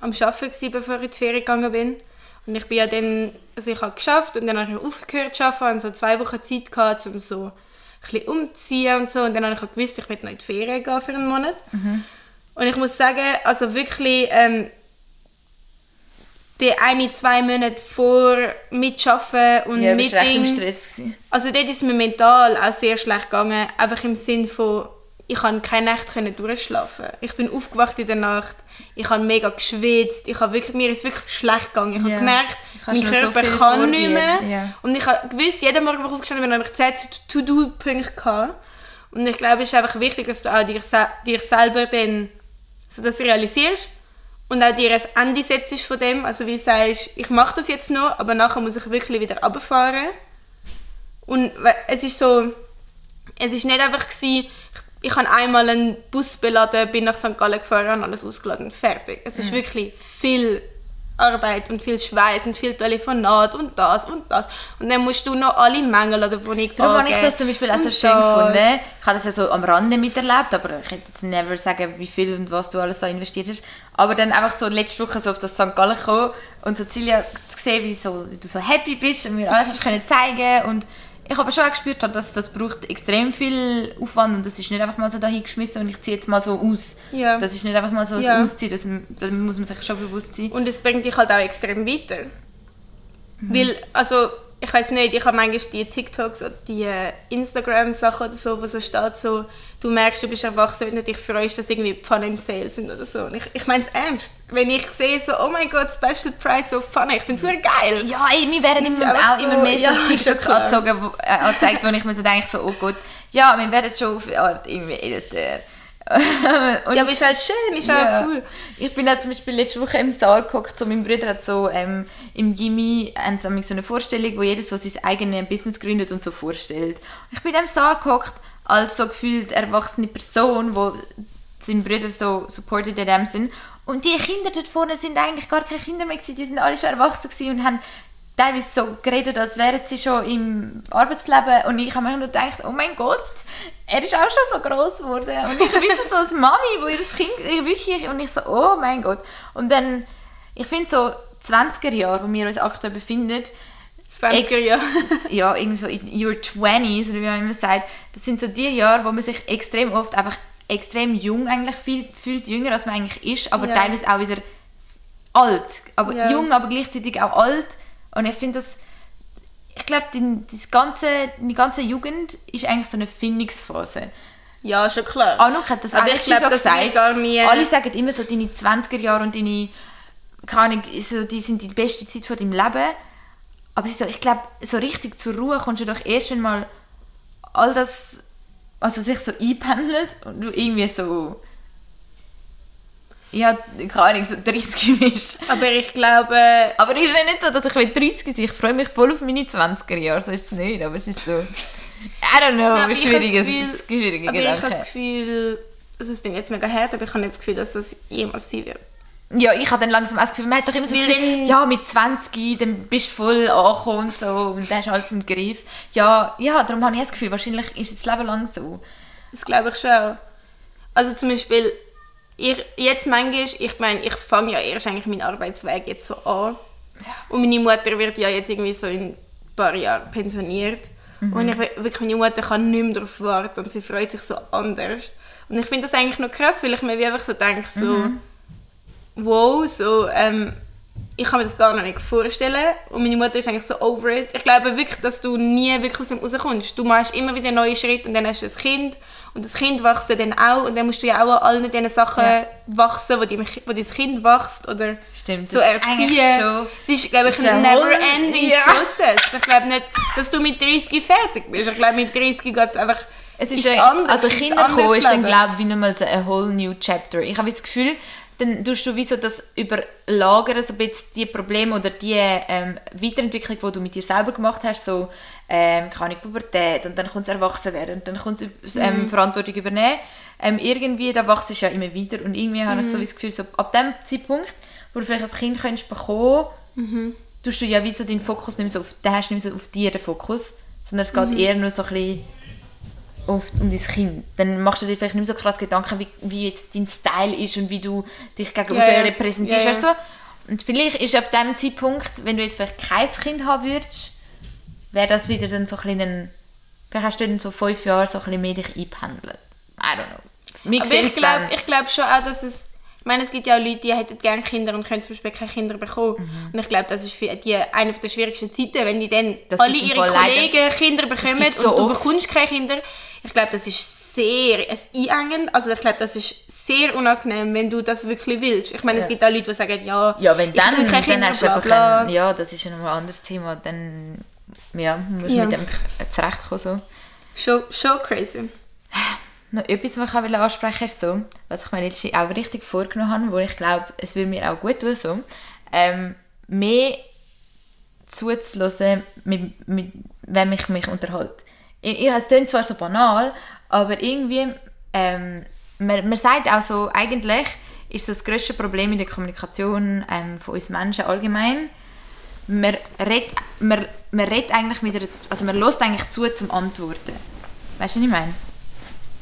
am Arbeiten gewesen, bevor ich in die Ferien gegangen bin. Und ich bin ja dann, also ich habe geschafft und dann habe ich aufgehört zu arbeiten und so zwei Wochen Zeit gehabt, um so ein bisschen umzuziehen und so. Und dann habe ich auch gewusst, ich will noch in die Ferien gehen für einen Monat. Und ich muss sagen, also wirklich, ähm, die eine, zwei Monate vor Mitschaffen und Ja, mit Stress. gewesen. also dort ist mir mental auch sehr schlecht gegangen, einfach im Sinn von, ich konnte keine Nacht können durchschlafen. Ich bin aufgewacht in der Nacht, ich habe mega geschwitzt, ich habe wirklich, mir ist wirklich schlecht gegangen. Ich Ja. habe gemerkt, Ich mein so Körper viel kann nicht mehr. Ja. Und ich habe gewusst, jeden Morgen, wo ich aufgestanden bin, habe ich 10 To-Do-Punkte. Und ich glaube, es ist einfach wichtig, dass du auch dir, dir selber dann so das realisierst und auch dir ein Ende setzt von dem. Also wie du sagst, ich mache das jetzt noch, aber nachher muss ich wirklich wieder runterfahren. Und es ist so, es ist nicht einfach gewesen, ich, ich habe einmal einen Bus beladen, bin nach St. Gallen gefahren, habe alles ausgeladen und fertig. Es ist wirklich viel Arbeit und viel Schweiß und viel Telefonat und das und das. Und dann musst du noch alle Mängel an der Wohnung Darum habe ich das zum Beispiel auch so und schön das. gefunden. Ich habe das ja so am Rande miterlebt, aber ich hätte jetzt never sagen, wie viel und was du alles da investiert hast. Aber dann einfach so letzte Woche so auf das St. Gallen kommen und so Cilia zu sehen, wie, so, wie du so happy bist und mir alles hast können zeigen und ich habe schon auch gespürt, dass das braucht extrem viel Aufwand und das ist nicht einfach mal so dahin geschmissen und ich ziehe jetzt mal so aus. Ja. Das ist nicht einfach mal so Ja. ein Ausziehen, das, das muss man sich schon bewusst sein. Und es bringt dich halt auch extrem weiter. Weil, also, ich weiß nicht, ich habe manchmal die TikToks oder die äh, Instagram-Sachen oder so, wo so steht, so, du merkst, du bist erwachsen, wenn du dich freust, dass irgendwie Pfanne im Sale sind oder so. Und ich, ich meine es ernst. Wenn ich sehe, so, oh mein Gott, Special Price auf Pfanne, ich finde es super geil. Ja, ey, mir werden immer, auch immer so- mehr ja, so ist TikToks angezogen, wo, äh, angezeigt, wo ich mir so denke, so, oh Gott, ja, wir werden schon auf Art immer älter. Ja, aber ist halt schön, ist ja. auch cool. Ich bin auch zum Beispiel letzte Woche im Saal geguckt, so mein Bruder hat so ähm, im sie so eine Vorstellung, wo jeder so sein eigenes Business gründet und so vorstellt. Ich bin im Saal geguckt als so gefühlt erwachsene Person, wo seinen Brüder so supported in dem sind. Und die Kinder dort vorne sind eigentlich gar keine Kinder mehr gewesen, die sind alle schon erwachsen gewesen und haben teilweise so geredet, als wären sie schon im Arbeitsleben und ich habe mir nur gedacht, oh mein Gott, er ist auch schon so groß geworden und ich wisse so als Mami, wo ihr das Kind ich wirklich und ich so, oh mein Gott und dann, ich finde so 20er Jahre, wo wir uns aktuell befinden, 20er Jahre. ja, irgendwie so in your 20s, oder wie man immer sagt, das sind so die Jahre, wo man sich extrem oft einfach extrem jung eigentlich viel, fühlt, jünger als man eigentlich ist, aber Ja. teilweise auch wieder alt, aber Ja. jung, aber gleichzeitig auch alt und ich finde das ich glaube, die, das ganze, die ganze Jugend ist eigentlich so eine Findungsphase. Ja, schon klar. Anuk hat das Aber auch ich glaub, so das gesagt. gar nie- Alle sagen immer so, deine 20er Jahre und deine, keine Ahnung, so, die sind die beste Zeit von deinem Leben. Aber so, ich glaube, so richtig zur Ruhe kommst du doch erst, wenn mal all das, also sich so einpendelt und du irgendwie so, ja, keine Ahnung, so 30 bist. Aber ich glaube, Aber es ist ja nicht so, dass ich will 30 sein Ich freue mich voll auf meine 20er Jahre, so ist es nicht. Aber es ist so, I don't know, habe schwieriges, aber ich habe das Gefühl, das ist jetzt mega hart, aber ich habe nicht das Gefühl, dass das jemals sein wird. Ja, ich habe dann langsam das Gefühl, man hat doch immer so das Gefühl, ja, mit 20, dann bist du voll angekommen und so und dann hast du alles im Griff. Ja, ja, darum habe ich das Gefühl, wahrscheinlich ist es das Leben lang so. Das glaube ich schon. Also zum Beispiel, ich, jetzt manchmal, ich meine, ich fange ja erst eigentlich meinen Arbeitsweg jetzt so an. Und meine Mutter wird ja jetzt irgendwie so in ein paar Jahren pensioniert. Und ich wirklich, meine Mutter kann nicht mehr darauf warten und sie freut sich so anders. Und ich finde das eigentlich noch krass, weil ich mir wie einfach so denke, so, wow, so, ähm, ich kann mir das gar noch nicht vorstellen. Und meine Mutter ist eigentlich so over it. Ich glaube wirklich, dass du nie wirklich aus dem rauskommst. Du machst immer wieder neue Schritte und dann hast du ein Kind. Und das Kind wächst dann auch. Und dann musst du ja auch an allen diesen Sachen Ja. wachsen, wo, die, wo dein Kind wächst. Oder Stimmt, so das ist eigentlich erziehen. schon- Es ist, glaube ich, ein never-ending Ja. Prozess. Ich glaube nicht, dass du mit 30 fertig bist. Ich glaube, mit 30 geht es einfach... Es ist, ist ein, anders, also Kinder ist dann glaube ich wie nochmal so ein whole new chapter. Ich habe das Gefühl, dann tust du wie so das überlagern, so ein bisschen die Probleme oder die ähm, Weiterentwicklung, die du mit dir selber gemacht hast, so ähm, kann ich Pubertät und dann kommt es Erwachsenwerden und dann kommt es ähm, Mhm. Verantwortung übernehmen. Ähm, irgendwie, da wächst es ja immer wieder und irgendwie habe ich so Mhm. das Gefühl, so ab dem Zeitpunkt, wo du vielleicht als Kind könntest bekommen, Mhm. tust du ja wie so deinen Fokus nicht mehr so auf, dann hast du nicht mehr so auf dir den Fokus, sondern es geht Mhm. eher nur so ein bisschen auf, um dein Kind. Dann machst du dir vielleicht nicht mehr so krass Gedanken, wie, wie jetzt dein Style ist und wie du dich gegen Ja, ja. repräsentierst. Ja, ja. so? Und vielleicht ist ab dem Zeitpunkt, wenn du jetzt vielleicht kein Kind haben würdest, wäre das wieder dann so ein bisschen vielleicht hast du dann so fünf Jahre so ein bisschen mehr dich eingependelt. I don't know. Wir Aber ich glaube glaub schon auch, dass es... Ich meine, es gibt ja auch Leute, die hätten gerne Kinder und können zum Beispiel keine Kinder bekommen. Mhm. Und ich glaube, das ist für die eine der schwierigsten Zeiten, wenn die dann Das alle ihre Fall leider. Kollegen Kinder bekommen so und du oft. bekommst keine Kinder. Ich glaube, das ist sehr ein einengend. Also ich glaube, das ist sehr unangenehm, wenn du das wirklich willst. Ich meine, es Ja. gibt auch Leute, die sagen, ja, Ja, wenn ich dann, will keine dann Kinder, hast du einfach ein, ja, das ist ein anderes Thema, dann ja, musst du Ja. mit dem zurechtkommen. So. Schon, schon crazy. Noch etwas, was ich ansprechen ist so, was ich mir letztens auch richtig vorgenommen habe, wo ich glaube, es würde mir auch gut tun, so, ähm, mehr zuzulassen, mit, mit, wenn ich mich unterhalte. Ich, ich, es klingt zwar so banal, aber irgendwie, ähm, man, man sagt auch so, eigentlich ist das grösste Problem in der Kommunikation ähm, von uns Menschen allgemein, man redet, man, man redet eigentlich mit einer, also man lässt eigentlich zu zum Antworten. Weißt du, was ich meine?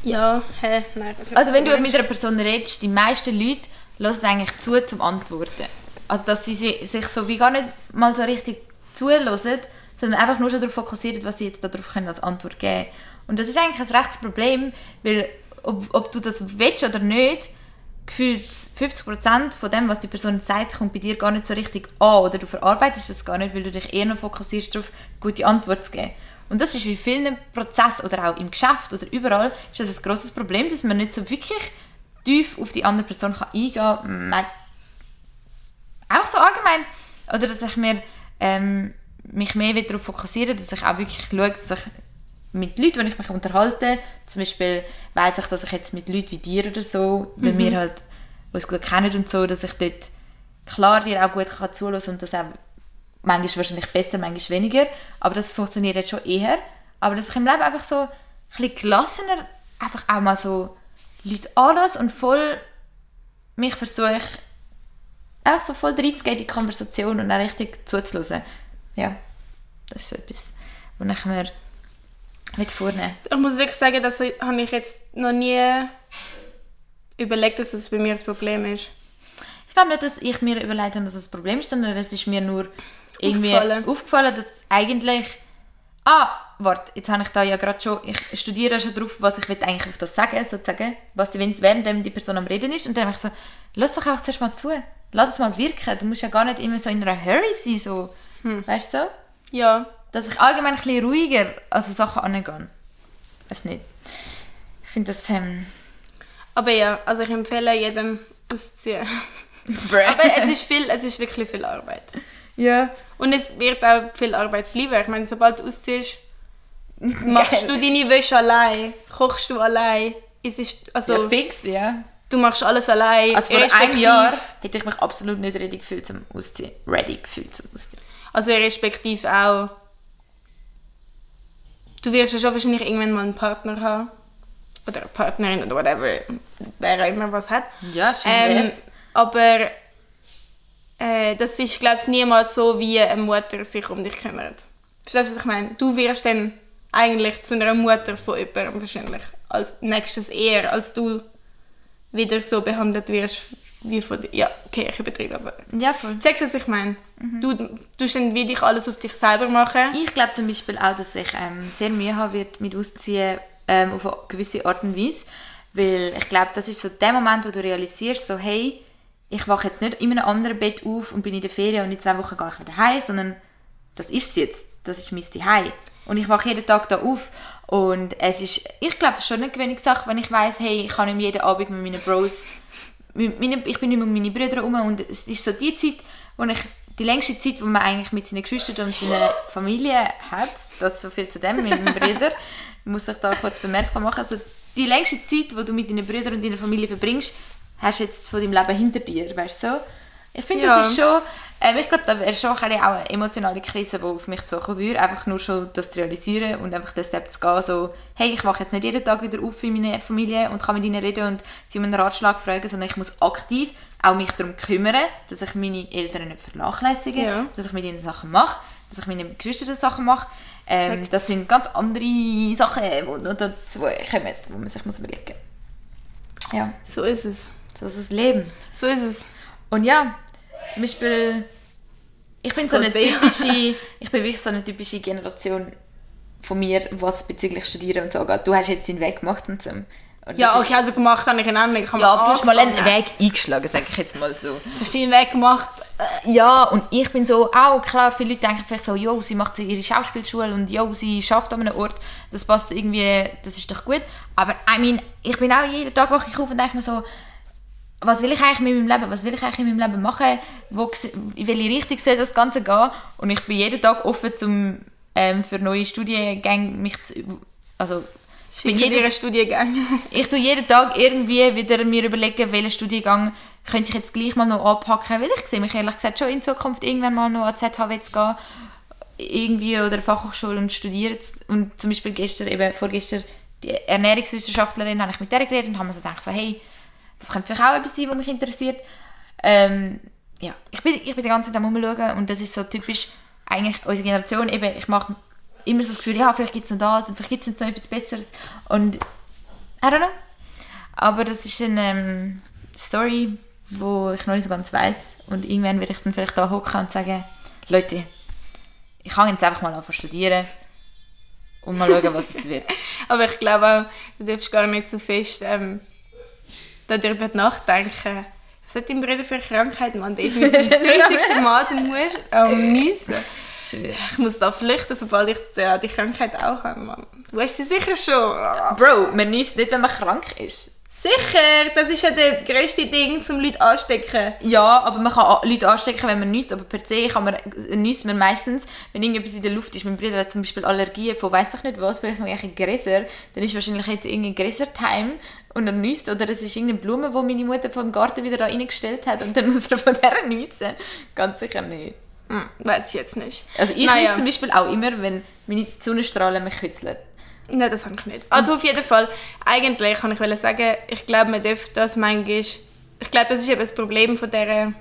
Ja, hä, nein. Also wenn du mit einer Person redest, die meisten Leute hören eigentlich zu zum Antworten. Also dass sie si- sich so wie gar nicht mal so richtig zuhören, sondern einfach nur schon darauf fokussieren, was sie jetzt darauf können als Antwort geben Und das ist eigentlich ein rechtes Problem, weil ob, ob du das willst oder nicht, gefühlt 50% von dem, was die Person sagt, kommt bei dir gar nicht so richtig an oder du verarbeitest das gar nicht, weil du dich eher noch fokussierst darauf, gute Antwort zu geben. Und das ist wie vielen Prozessen oder auch im Geschäft oder überall ist das ein grosses Problem, dass man nicht so wirklich tief auf die andere Person kann eingehen kann. Man- Auch so allgemein. Oder dass ich mir, ähm, mich mehr darauf fokussiere, dass ich auch wirklich schaue, dass ich mit Leuten, wenn ich mich unterhalte, zum Beispiel weiss ich, dass ich jetzt mit Leuten wie dir oder so, wenn wir halt uns gut kennen und so, dass ich dort klar dir auch gut kann zuhören und das auch manchmal wahrscheinlich besser, manchmal weniger, aber das funktioniert jetzt schon eher. Aber dass ich im Leben einfach so ein bisschen gelassener einfach auch mal so Leute anlasse und voll mich versuche, einfach so voll reinzugehen in die Konversation und auch richtig zuzuhören. Ja, das ist so etwas, was ich mir will vornehmen Ich muss wirklich sagen, das habe ich jetzt noch nie überlegt, dass das bei mir das Problem ist. Ich glaube nicht, dass ich mir überlegt habe, dass das ein Problem ist, sondern es ist mir nur irgendwie Aufgefallen. aufgefallen, dass eigentlich... Ah, warte, jetzt habe ich da ja gerade schon... Ich studiere schon drauf, was ich will eigentlich auf das sagen sozusagen. Was, wenn es während die Person am Reden ist. Und dann habe ich so, lass doch einfach zuerst mal zu. Lass es mal wirken. Du musst ja gar nicht immer so in einer Hurry sein, so. Hm. Weißt du so? Ja, Dass ich allgemein ein bisschen ruhiger an so Sachen angehe. Weiß nicht. Ich finde das... Ähm, aber ja, also ich empfehle jedem auszuziehen. aber es ist, viel, es ist wirklich viel Arbeit. ja. Und es wird auch viel Arbeit bleiben. Ich meine, sobald du ausziehst, machst du deine Wäsche allein, kochst du allein. Es ist, also, ja, fix, ja. du machst alles allein. Also vor einem respektiv- Jahr hätte ich mich absolut nicht ready gefühlt zum Ausziehen. Ready gefühlt zum Ausziehen. Also respektive auch. Du wirst ja schon wahrscheinlich irgendwann mal einen Partner haben. Oder eine Partnerin oder whatever. Wer auch immer was hat. Ja, schön Ähm. Aber äh, das ist, glaube ich, niemals so, wie eine Mutter sich um dich kümmert. Verstehst du, was ich meine? Du wirst dann eigentlich zu einer Mutter von jemandem wahrscheinlich. Als nächstes eher, als du wieder so behandelt wirst wie von dir. Ja, okay, ich übertreibe aber. Ja, voll. Checkst du, was ich meine? Mhm. Du tust dann wie dich alles auf dich selber machen. Ich glaube zum Beispiel auch, dass ich ähm, sehr Mühe haben wird mit Ausziehen ähm, auf eine gewisse Art und Weise. Weil ich glaube, das ist so der Moment, wo du realisierst, so hey, ich wache jetzt nicht in einem anderen Bett auf und bin in der Ferien und in zwei Wochen gehe ich wieder heim, sondern das ist es jetzt. Das ist mein Zuhause. Und ich wache jeden Tag da auf. Und es ist, ich glaube, schon eine gewöhnliche Sache, wenn ich weiß, hey, ich kann nicht jeden Abend mit meinen Bros, mit meinen, ich bin nicht mit meinen Brüdern rum und es ist so die Zeit, wo ich, die längste Zeit, wo man eigentlich mit seinen Geschwistern und seiner Familie hat, das so viel zu dem, mit meinen Brüdern, muss ich da kurz bemerkbar machen, also die längste Zeit, wo du mit deinen Brüdern und deiner Familie verbringst, hast du jetzt von deinem Leben hinter dir, weißt du so? Ich finde, Ja. das ist schon, ähm, ich glaube, da wäre schon ein auch eine emotionale Krise, die auf mich zukommen würde, einfach nur schon das zu realisieren und einfach den Step zu gehen, so, hey, ich wache jetzt nicht jeden Tag wieder auf in meiner Familie und kann mit ihnen reden und sie um einen Ratschlag fragen, sondern ich muss aktiv auch mich darum kümmern, dass ich meine Eltern nicht vernachlässige, Ja. dass ich mit ihnen Sachen mache, dass ich meinen Geschwistern Sachen mache. Ähm, das sind ganz andere Sachen, die noch dazu kommen, wo man sich muss überlegen muss. Ja, So ist es. So ist das Leben. So ist es. Und ja, zum Beispiel, ich bin so eine typische, ich bin wirklich so eine typische Generation von mir, was bezüglich Studieren und so geht. Du hast jetzt deinen Weg gemacht und so. Und Ja, okay, also gemacht habe ich ihn. Ich habe ja, du hast mal einen. Weg eingeschlagen, sage ich jetzt mal so. Du hast deinen Weg gemacht. Ja, und ich bin so, auch klar, viele Leute denken vielleicht so, jo, sie macht ihre Schauspielschule und jo, sie schafft an einem Ort, das passt irgendwie, das ist doch gut. Aber I mean, ich bin auch jeden Tag wache ich auf und denke mir so, was will ich eigentlich mit meinem Leben, was will ich eigentlich in meinem Leben machen, wo, in welche Richtung soll das Ganze gehen und ich bin jeden Tag offen zum, ähm, für neue Studiengänge mich zu, also ich bin jeden Studiengang. ich tue jeden Tag irgendwie wieder mir überlegen, welchen Studiengang könnte ich jetzt gleich mal noch anpacken, weil ich sehe mich ehrlich gesagt schon in Zukunft irgendwann mal noch an ZHW zu gehen, irgendwie oder Fachhochschule und studieren. zu- Und zum Beispiel gestern, eben vorgestern, die Ernährungswissenschaftlerin, habe ich mit der geredet und haben mir so gedacht, so, hey, das könnte vielleicht auch etwas sein, was mich interessiert. Ähm, ja, ich bin, ich bin die ganze Zeit am Umschauen und das ist so typisch eigentlich unsere Generation. Eben, ich mache immer so das Gefühl, ja, vielleicht gibt es noch das und vielleicht gibt es noch etwas Besseres. Und I don't know. Aber das ist eine ähm, Story, wo ich noch nicht so ganz weiß Und irgendwann werde ich dann vielleicht da hocken und sagen, Leute, ich kann jetzt einfach mal anfangen zu studieren und mal schauen, was es wird. Aber ich glaube auch, du darfst gar nicht so fest ähm, darüber nachdenken. Was hat dein Bruder für eine Krankheit, Mann? Der ist mit dem 30. Mal zum Muss am Niesen. Ich muss da flüchten, sobald ich die, die Krankheit auch habe, Mann. Du hast sie sicher schon. Bro, man niest nicht, wenn man krank ist. Sicher, das ist ja das grösste Ding, um Leute anstecken. Ja, aber man kann Leute anstecken, wenn man nichts, aber per se kann man, niest man meistens, wenn irgendetwas in der Luft ist. Mein Bruder hat zum Beispiel Allergien von weiss ich nicht was, vielleicht irgendwelche Gräser, dann ist wahrscheinlich jetzt irgendein Gräsertime und er niest, oder es ist irgendeine Blume, die meine Mutter vom Garten wieder da reingestellt hat und dann muss er von der niesen. Ganz sicher nicht. Hm, weiß ich jetzt nicht. Also ich Naja. zum Beispiel auch immer, wenn meine Sonnenstrahlen mich kitzeln. Nein, das habe ich nicht. Also auf jeden Fall, eigentlich kann ich sagen, ich glaube, man dürfte das manchmal... Ich glaube, das ist eben das Problem von dieser...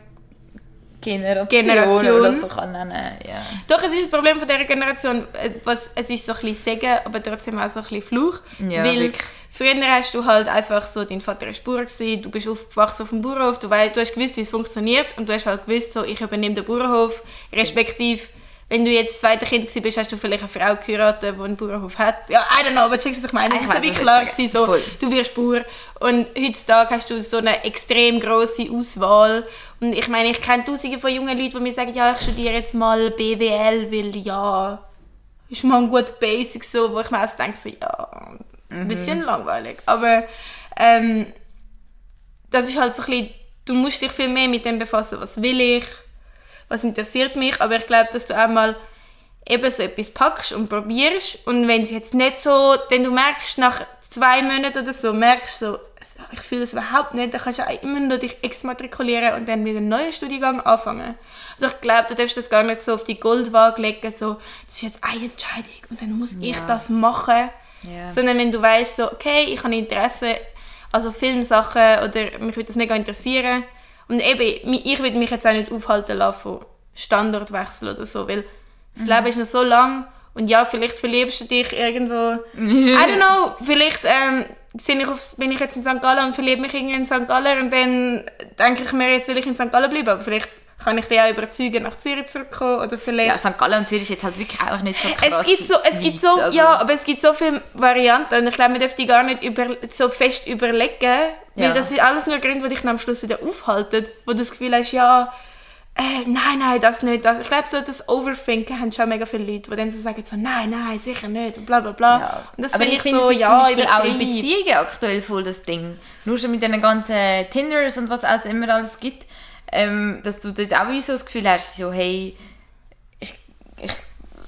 Generation, Generation. oder so kann nennen, ja. Doch, es ist das Problem von dieser Generation, äh, was, es ist so ein bisschen Segen, aber trotzdem auch so ein bisschen Fluch. Ja, weil wirklich. früher hast du halt einfach so, dein Vater war Bauer, gewesen, du bist aufgewachsen auf dem Bauernhof, du, weißt, du hast gewusst, wie es funktioniert und du hast halt gewusst, so, ich übernehme den Bauernhof, respektive wenn du jetzt das zweite Kind bist, hast du vielleicht eine Frau geheiratet, die einen Bauernhof hat. Ja, I don't know, aber checkst du, was ich meine? Ich Es war wie klar, gewesen, so, Voll. du wirst Bauer. Und heutzutage hast du so eine extrem grosse Auswahl. Und ich meine, ich kenne tausende von jungen Leuten, die mir sagen, ja, ich studiere jetzt mal BWL, weil ja, ist mal ein guter Basic, so, wo ich mir also denke, so, ja, ein bisschen langweilig. Aber ähm, das ist halt so ein bisschen, du musst dich viel mehr mit dem befassen, was will ich, was interessiert mich, aber ich glaube, dass du auch mal eben so etwas packst und probierst und wenn es jetzt nicht so, denn du merkst nach zwei Monaten oder so, merkst so, ich fühle es überhaupt nicht, dann kannst du auch immer noch dich exmatrikulieren und dann wieder einen neuen Studiengang anfangen. Also ich glaube, du darfst das gar nicht so auf die Goldwaage legen, so, das ist jetzt eine Entscheidung und dann muss ich Ja. das machen. Ja. Sondern wenn du weißt, so, okay, ich habe Interesse, also Filmsachen oder mich würde das mega interessieren. Und eben, ich würde mich jetzt auch nicht aufhalten lassen von Standortwechsel oder so, weil das Leben ist noch so lang und ja, vielleicht verliebst du dich irgendwo, I don't know, vielleicht ähm, bin ich, auf, bin ich jetzt in St. Gallen und verliebe mich irgendwie in St. Gallen und dann denke ich mir, jetzt will ich in St. Gallen bleiben, aber vielleicht kann ich dich auch überzeugen, nach Zürich zurückkommen oder vielleicht... Ja, St. Gallen und Zürich ist jetzt halt wirklich auch nicht so krass. Es gibt so, es gibt so, also- ja, aber es gibt so viele Varianten und ich glaube, man darf die gar nicht über, so fest überlegen, weil Ja. das ist alles nur Gründe, die dich am Schluss wieder aufhalten, wo du das Gefühl hast, ja, äh, nein, nein, das nicht. Das. Ich glaube, so das Overthinken haben schon mega viele Leute, die dann so sagen, so, nein, nein, sicher nicht und bla bla bla. Ja. Und das aber finde ich finde, so, es ist ja, zum Beispiel auch in. Beziehungen aktuell voll das Ding. Nur schon mit den ganzen Tinders und was es immer alles gibt, ähm, dass du dort auch so das Gefühl hast, so, hey, ich, ich,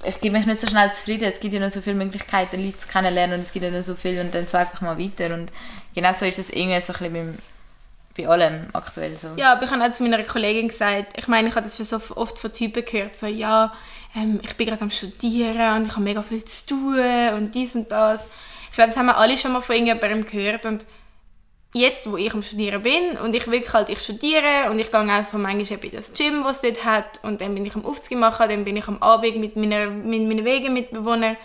ich gebe mich nicht so schnell zufrieden. Es gibt ja noch so viele Möglichkeiten, Leute zu kennenlernen und es gibt ja noch so viel und dann swipe ich mal weiter. Und genau so ist es irgendwie so ein bisschen bei allem aktuell so. Ja, aber ich habe auch zu meiner Kollegin gesagt, ich meine, ich habe das schon so oft von Typen gehört, so, ja, ähm, ich bin gerade am Studieren und ich habe mega viel zu tun und dies und das. Ich glaube, das haben wir alle schon mal von irgendjemandem gehört und jetzt, wo ich am Studieren bin und ich wirklich halt, ich studiere und ich gehe auch so manchmal in das Gym, was es dort hat und dann bin ich am Aufzug machen, dann bin ich am Abend mit, meiner, mit meinen Wegemitbewohnern.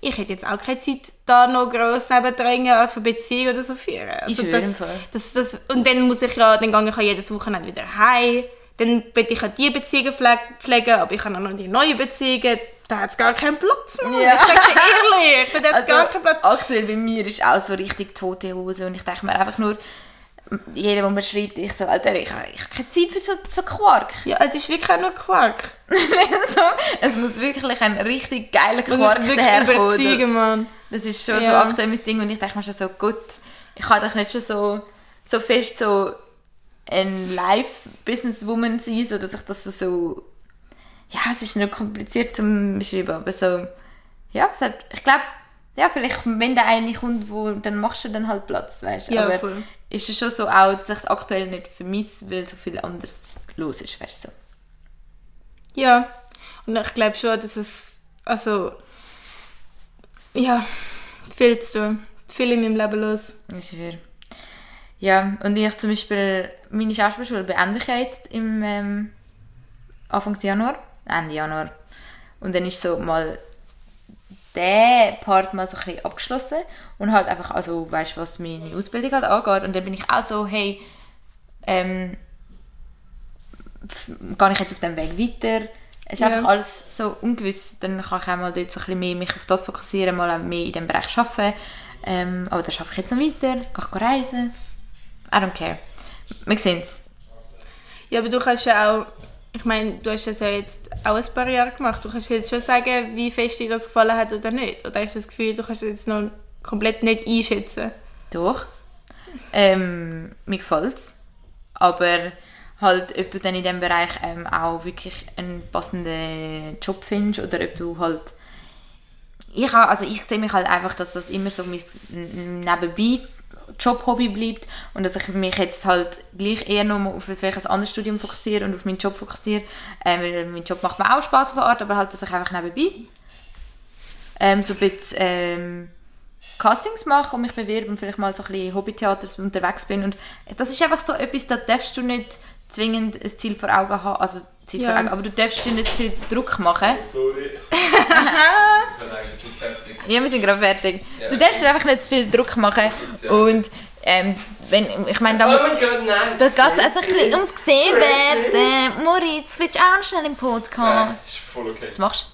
Ich hätte jetzt auch keine Zeit, da noch gross nebendran Art von Beziehung oder so führen. Also Ist das, Fall. das, das, und dann muss ich ja, dann gehe ich ja jedes Wochenende wieder heim. Dann will ich auch die Beziehungen pfle- pflegen, aber ich habe auch noch die neuen Beziehungen. Da hat es gar keinen Platz mehr. Ja. Ich sage dir ehrlich, da hat es gar keinen Platz. aktuell bei mir ist auch so richtig tote Hose und ich denke mir einfach nur, jeder, der mir schreibt, ich so, Alter, ich, ich habe keine Zeit für so, so Quark. Ja, es ist wirklich auch nur Quark. so, es muss wirklich ein richtig geiler Quark daherkommen. überzeugen, Mann. Das, das ist schon so Ja. aktuell mein Ding und ich denke mir schon so, gut, ich kann doch nicht schon so, so fest so ein Live-Businesswoman sein, so dass ich das so, ja, es ist nicht kompliziert zu beschreiben, aber so, ja, es hat, ich glaube, ja, vielleicht, wenn der eine kommt, wo, dann machst du dann halt Platz, weißt du. Ja, aber voll. ist es schon so auch, dass ich es aktuell nicht vermisse, weil so viel anderes los ist, weißt du. So. Ja, und ich glaube schon, dass es, also, ja, viel zu tun. Viel in meinem Leben los. Ich schwöre. Ja, und ich zum Beispiel, meine Schauspielschule beende ich ja jetzt im ähm, Anfang Januar, Ende Januar. Und dann ist so mal der Part mal so ein bisschen abgeschlossen und halt einfach, also weißt du, was meine Ausbildung halt angeht. Und dann bin ich auch so, hey, ähm, gehe ich jetzt auf dem Weg weiter? Es ist Ja. einfach alles so ungewiss. Dann kann ich auch mal dort so ein bisschen mehr mich auf das fokussieren, mal mehr in diesem Bereich arbeiten. Ähm, aber das schaffe ich jetzt noch weiter, gehe ich reisen. I don't care. Wir sehen es. Ja, aber du kannst ja auch, ich meine, du hast das ja jetzt auch ein paar Jahre gemacht. Du kannst jetzt schon sagen, wie fest dir das gefallen hat oder nicht. Oder hast du das Gefühl, du kannst es jetzt noch komplett nicht einschätzen? Doch. Ähm, mir gefällt es. Aber halt, ob du dann in diesem Bereich ähm, auch wirklich einen passenden Job findest oder ob du halt... Ich, also ich sehe mich halt einfach, dass das immer so mein nebenbei Job-Hobby bleibt und dass ich mich jetzt halt gleich eher noch auf vielleicht ein anderes Studium fokussiere und auf meinen Job fokussiere. Weil mein Job macht mir auch Spaß auf Art, aber halt, dass ich einfach nebenbei ähm, so ein bisschen ähm, Castings mache und mich bewerbe und vielleicht mal so ein bisschen Hobbytheater unterwegs bin. Und das ist einfach so etwas, da darfst du nicht zwingend ein Ziel vor Augen haben, also Ziel Ja. vor Augen, aber du darfst dir nicht zu viel Druck machen. Sorry. ich bin eigentlich nicht fertig. Ja, wir sind gerade fertig. Ja. Du darfst dir einfach nicht zu viel Druck machen und ähm, wenn, ich meine, Oh da, mein Gott, nein! da geht es also ein bisschen ums gesehen werden. Moritz, willst du auch noch schnell im Nein, Podcast? ist voll okay. Was machst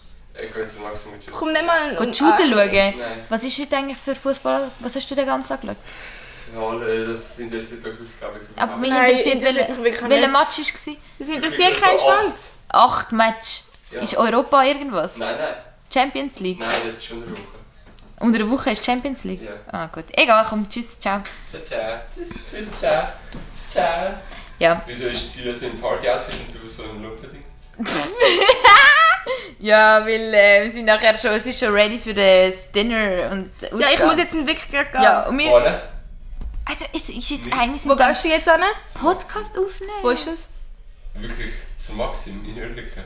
Ich gehe jetzt langsam mit dir. Komm nicht mal... du? Geh shooten schauen? Nein. Was ist heute eigentlich für Fußball? Was hast du den ganzen Tag geschaut? Ja, alle, das interessiert euch, glaube ich, Aber mich Nein, interessiert, welcher wirklich. Match war. Das interessiert keinen Schwanz. Acht Match. Ja. Ist Europa irgendwas? Nein, nein. Champions League? Nein, das ist schon eine Woche. Unter der Woche ist Champions League? Ja. Ah, gut. Egal, komm, tschüss, ciao. Ciao, ciao. Tschüss, tschüss, ciao. Ciao. Ja. Wieso ist sie so ein Party-Outfit und du so ein Lumpen-Ding? Ja, weil äh, wir sind nachher schon, es ist schon ready für das Dinner und Ja, ich muss jetzt wirklich gerade gehen. Ja, und wir... Vorne? Alter, es ist jetzt eigentlich... Wo gehst du jetzt hin? Podcast aufnehmen? Wo ist das? Wirklich zu Maxim in Oerlikon.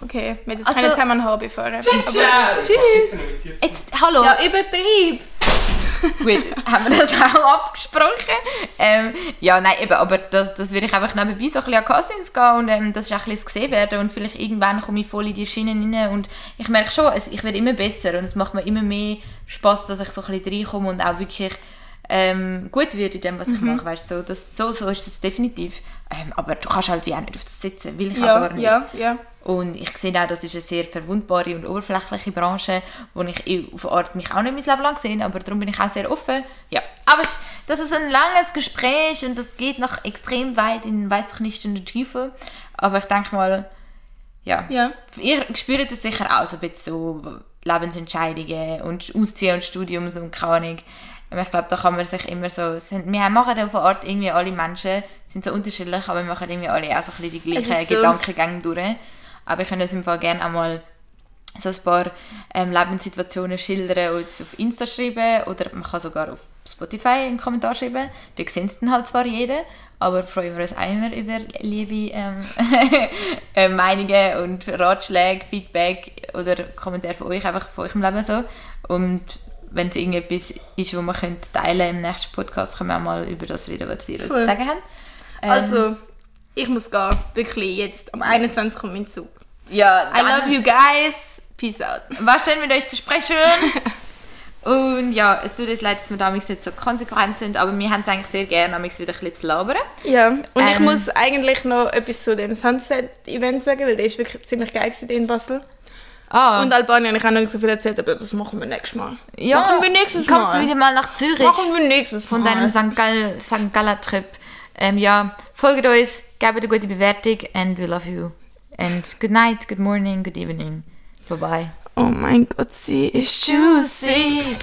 Okay, wir jetzt Also- können zusammen ein Hobby fahren. Ciao! Tschüss. Jetzt, hallo. Ja, übertrieb! Gut, haben wir das auch abgesprochen? Ähm, ja, nein, eben, aber das, das würde ich einfach nebenbei so ein bisschen an Castings gehen und ähm, das ist auch ein bisschen gesehen werden und vielleicht irgendwann komme ich voll in die Schienen rein und ich merke schon, es, ich werde immer besser und es macht mir immer mehr Spaß, dass ich so ein bisschen reinkomme und auch wirklich ähm, gut werde in dem, was ich mache, weißt so, das, so, so ist es definitiv. Ähm, aber du kannst halt wie auch nicht auf das sitzen, will ich Ja, gar nicht. ja, ja. Und ich sehe auch, das ist eine sehr verwundbare und oberflächliche Branche, wo ich auf Art mich auch nicht mein Leben lang sehe, aber darum bin ich auch sehr offen. Ja, aber das ist ein langes Gespräch und das geht noch extrem weit in, weiß ich nicht, in die Tiefe. Aber ich denke mal, ja, Ja. ihr spürt es sicher auch so ein bisschen so Lebensentscheidungen und Ausziehen und Studiums und keine Ahnung. Aber ich glaube, da kann man sich immer so, sind, wir machen auf eine Art irgendwie alle Menschen, sind so unterschiedlich, aber wir machen irgendwie alle auch so ein bisschen die gleichen so. Gedankengänge durch. Aber ich kann das im Fall gerne auch mal so ein paar ähm, Lebenssituationen schildern und es auf Insta schreiben oder man kann sogar auf Spotify einen Kommentar schreiben. Da sehen es dann halt zwar jeder, aber freuen wir uns auch immer über liebe ähm, äh, Meinungen und Ratschläge, Feedback oder Kommentare von euch, einfach von eurem Leben so. Und wenn es irgendetwas ist, was wir können teilen im nächsten Podcast, können wir auch mal über das reden, was ihr uns zu sagen habt. Ähm, Also, ich muss gehen. Wirklich, jetzt. Am 21. kommt mein Zug. ja, I love you guys. Peace out. War schön mit euch zu sprechen. Und ja, es tut uns leid, dass wir damals nicht so konsequent sind, aber wir haben es eigentlich sehr gerne, damals wieder ein bisschen zu labern. Ja, und ich Ähm. muss eigentlich noch etwas zu dem Sunset-Event sagen, weil der ist wirklich ziemlich geil in Basel. Ah, Und Albanien habe ich auch noch nicht so viel erzählt, aber das machen wir nächstes Mal. ja, machen wir nächstes kommst Mal. du wieder mal nach Zürich Machen wir nächstes von Mal. deinem St. Gall, St. Galler Trip. Ähm, ja, folgt uns, gebt eine gute Bewertung and we love you. And good night, good morning, good evening. Bye bye. Oh mein Gott, sie ist juicy.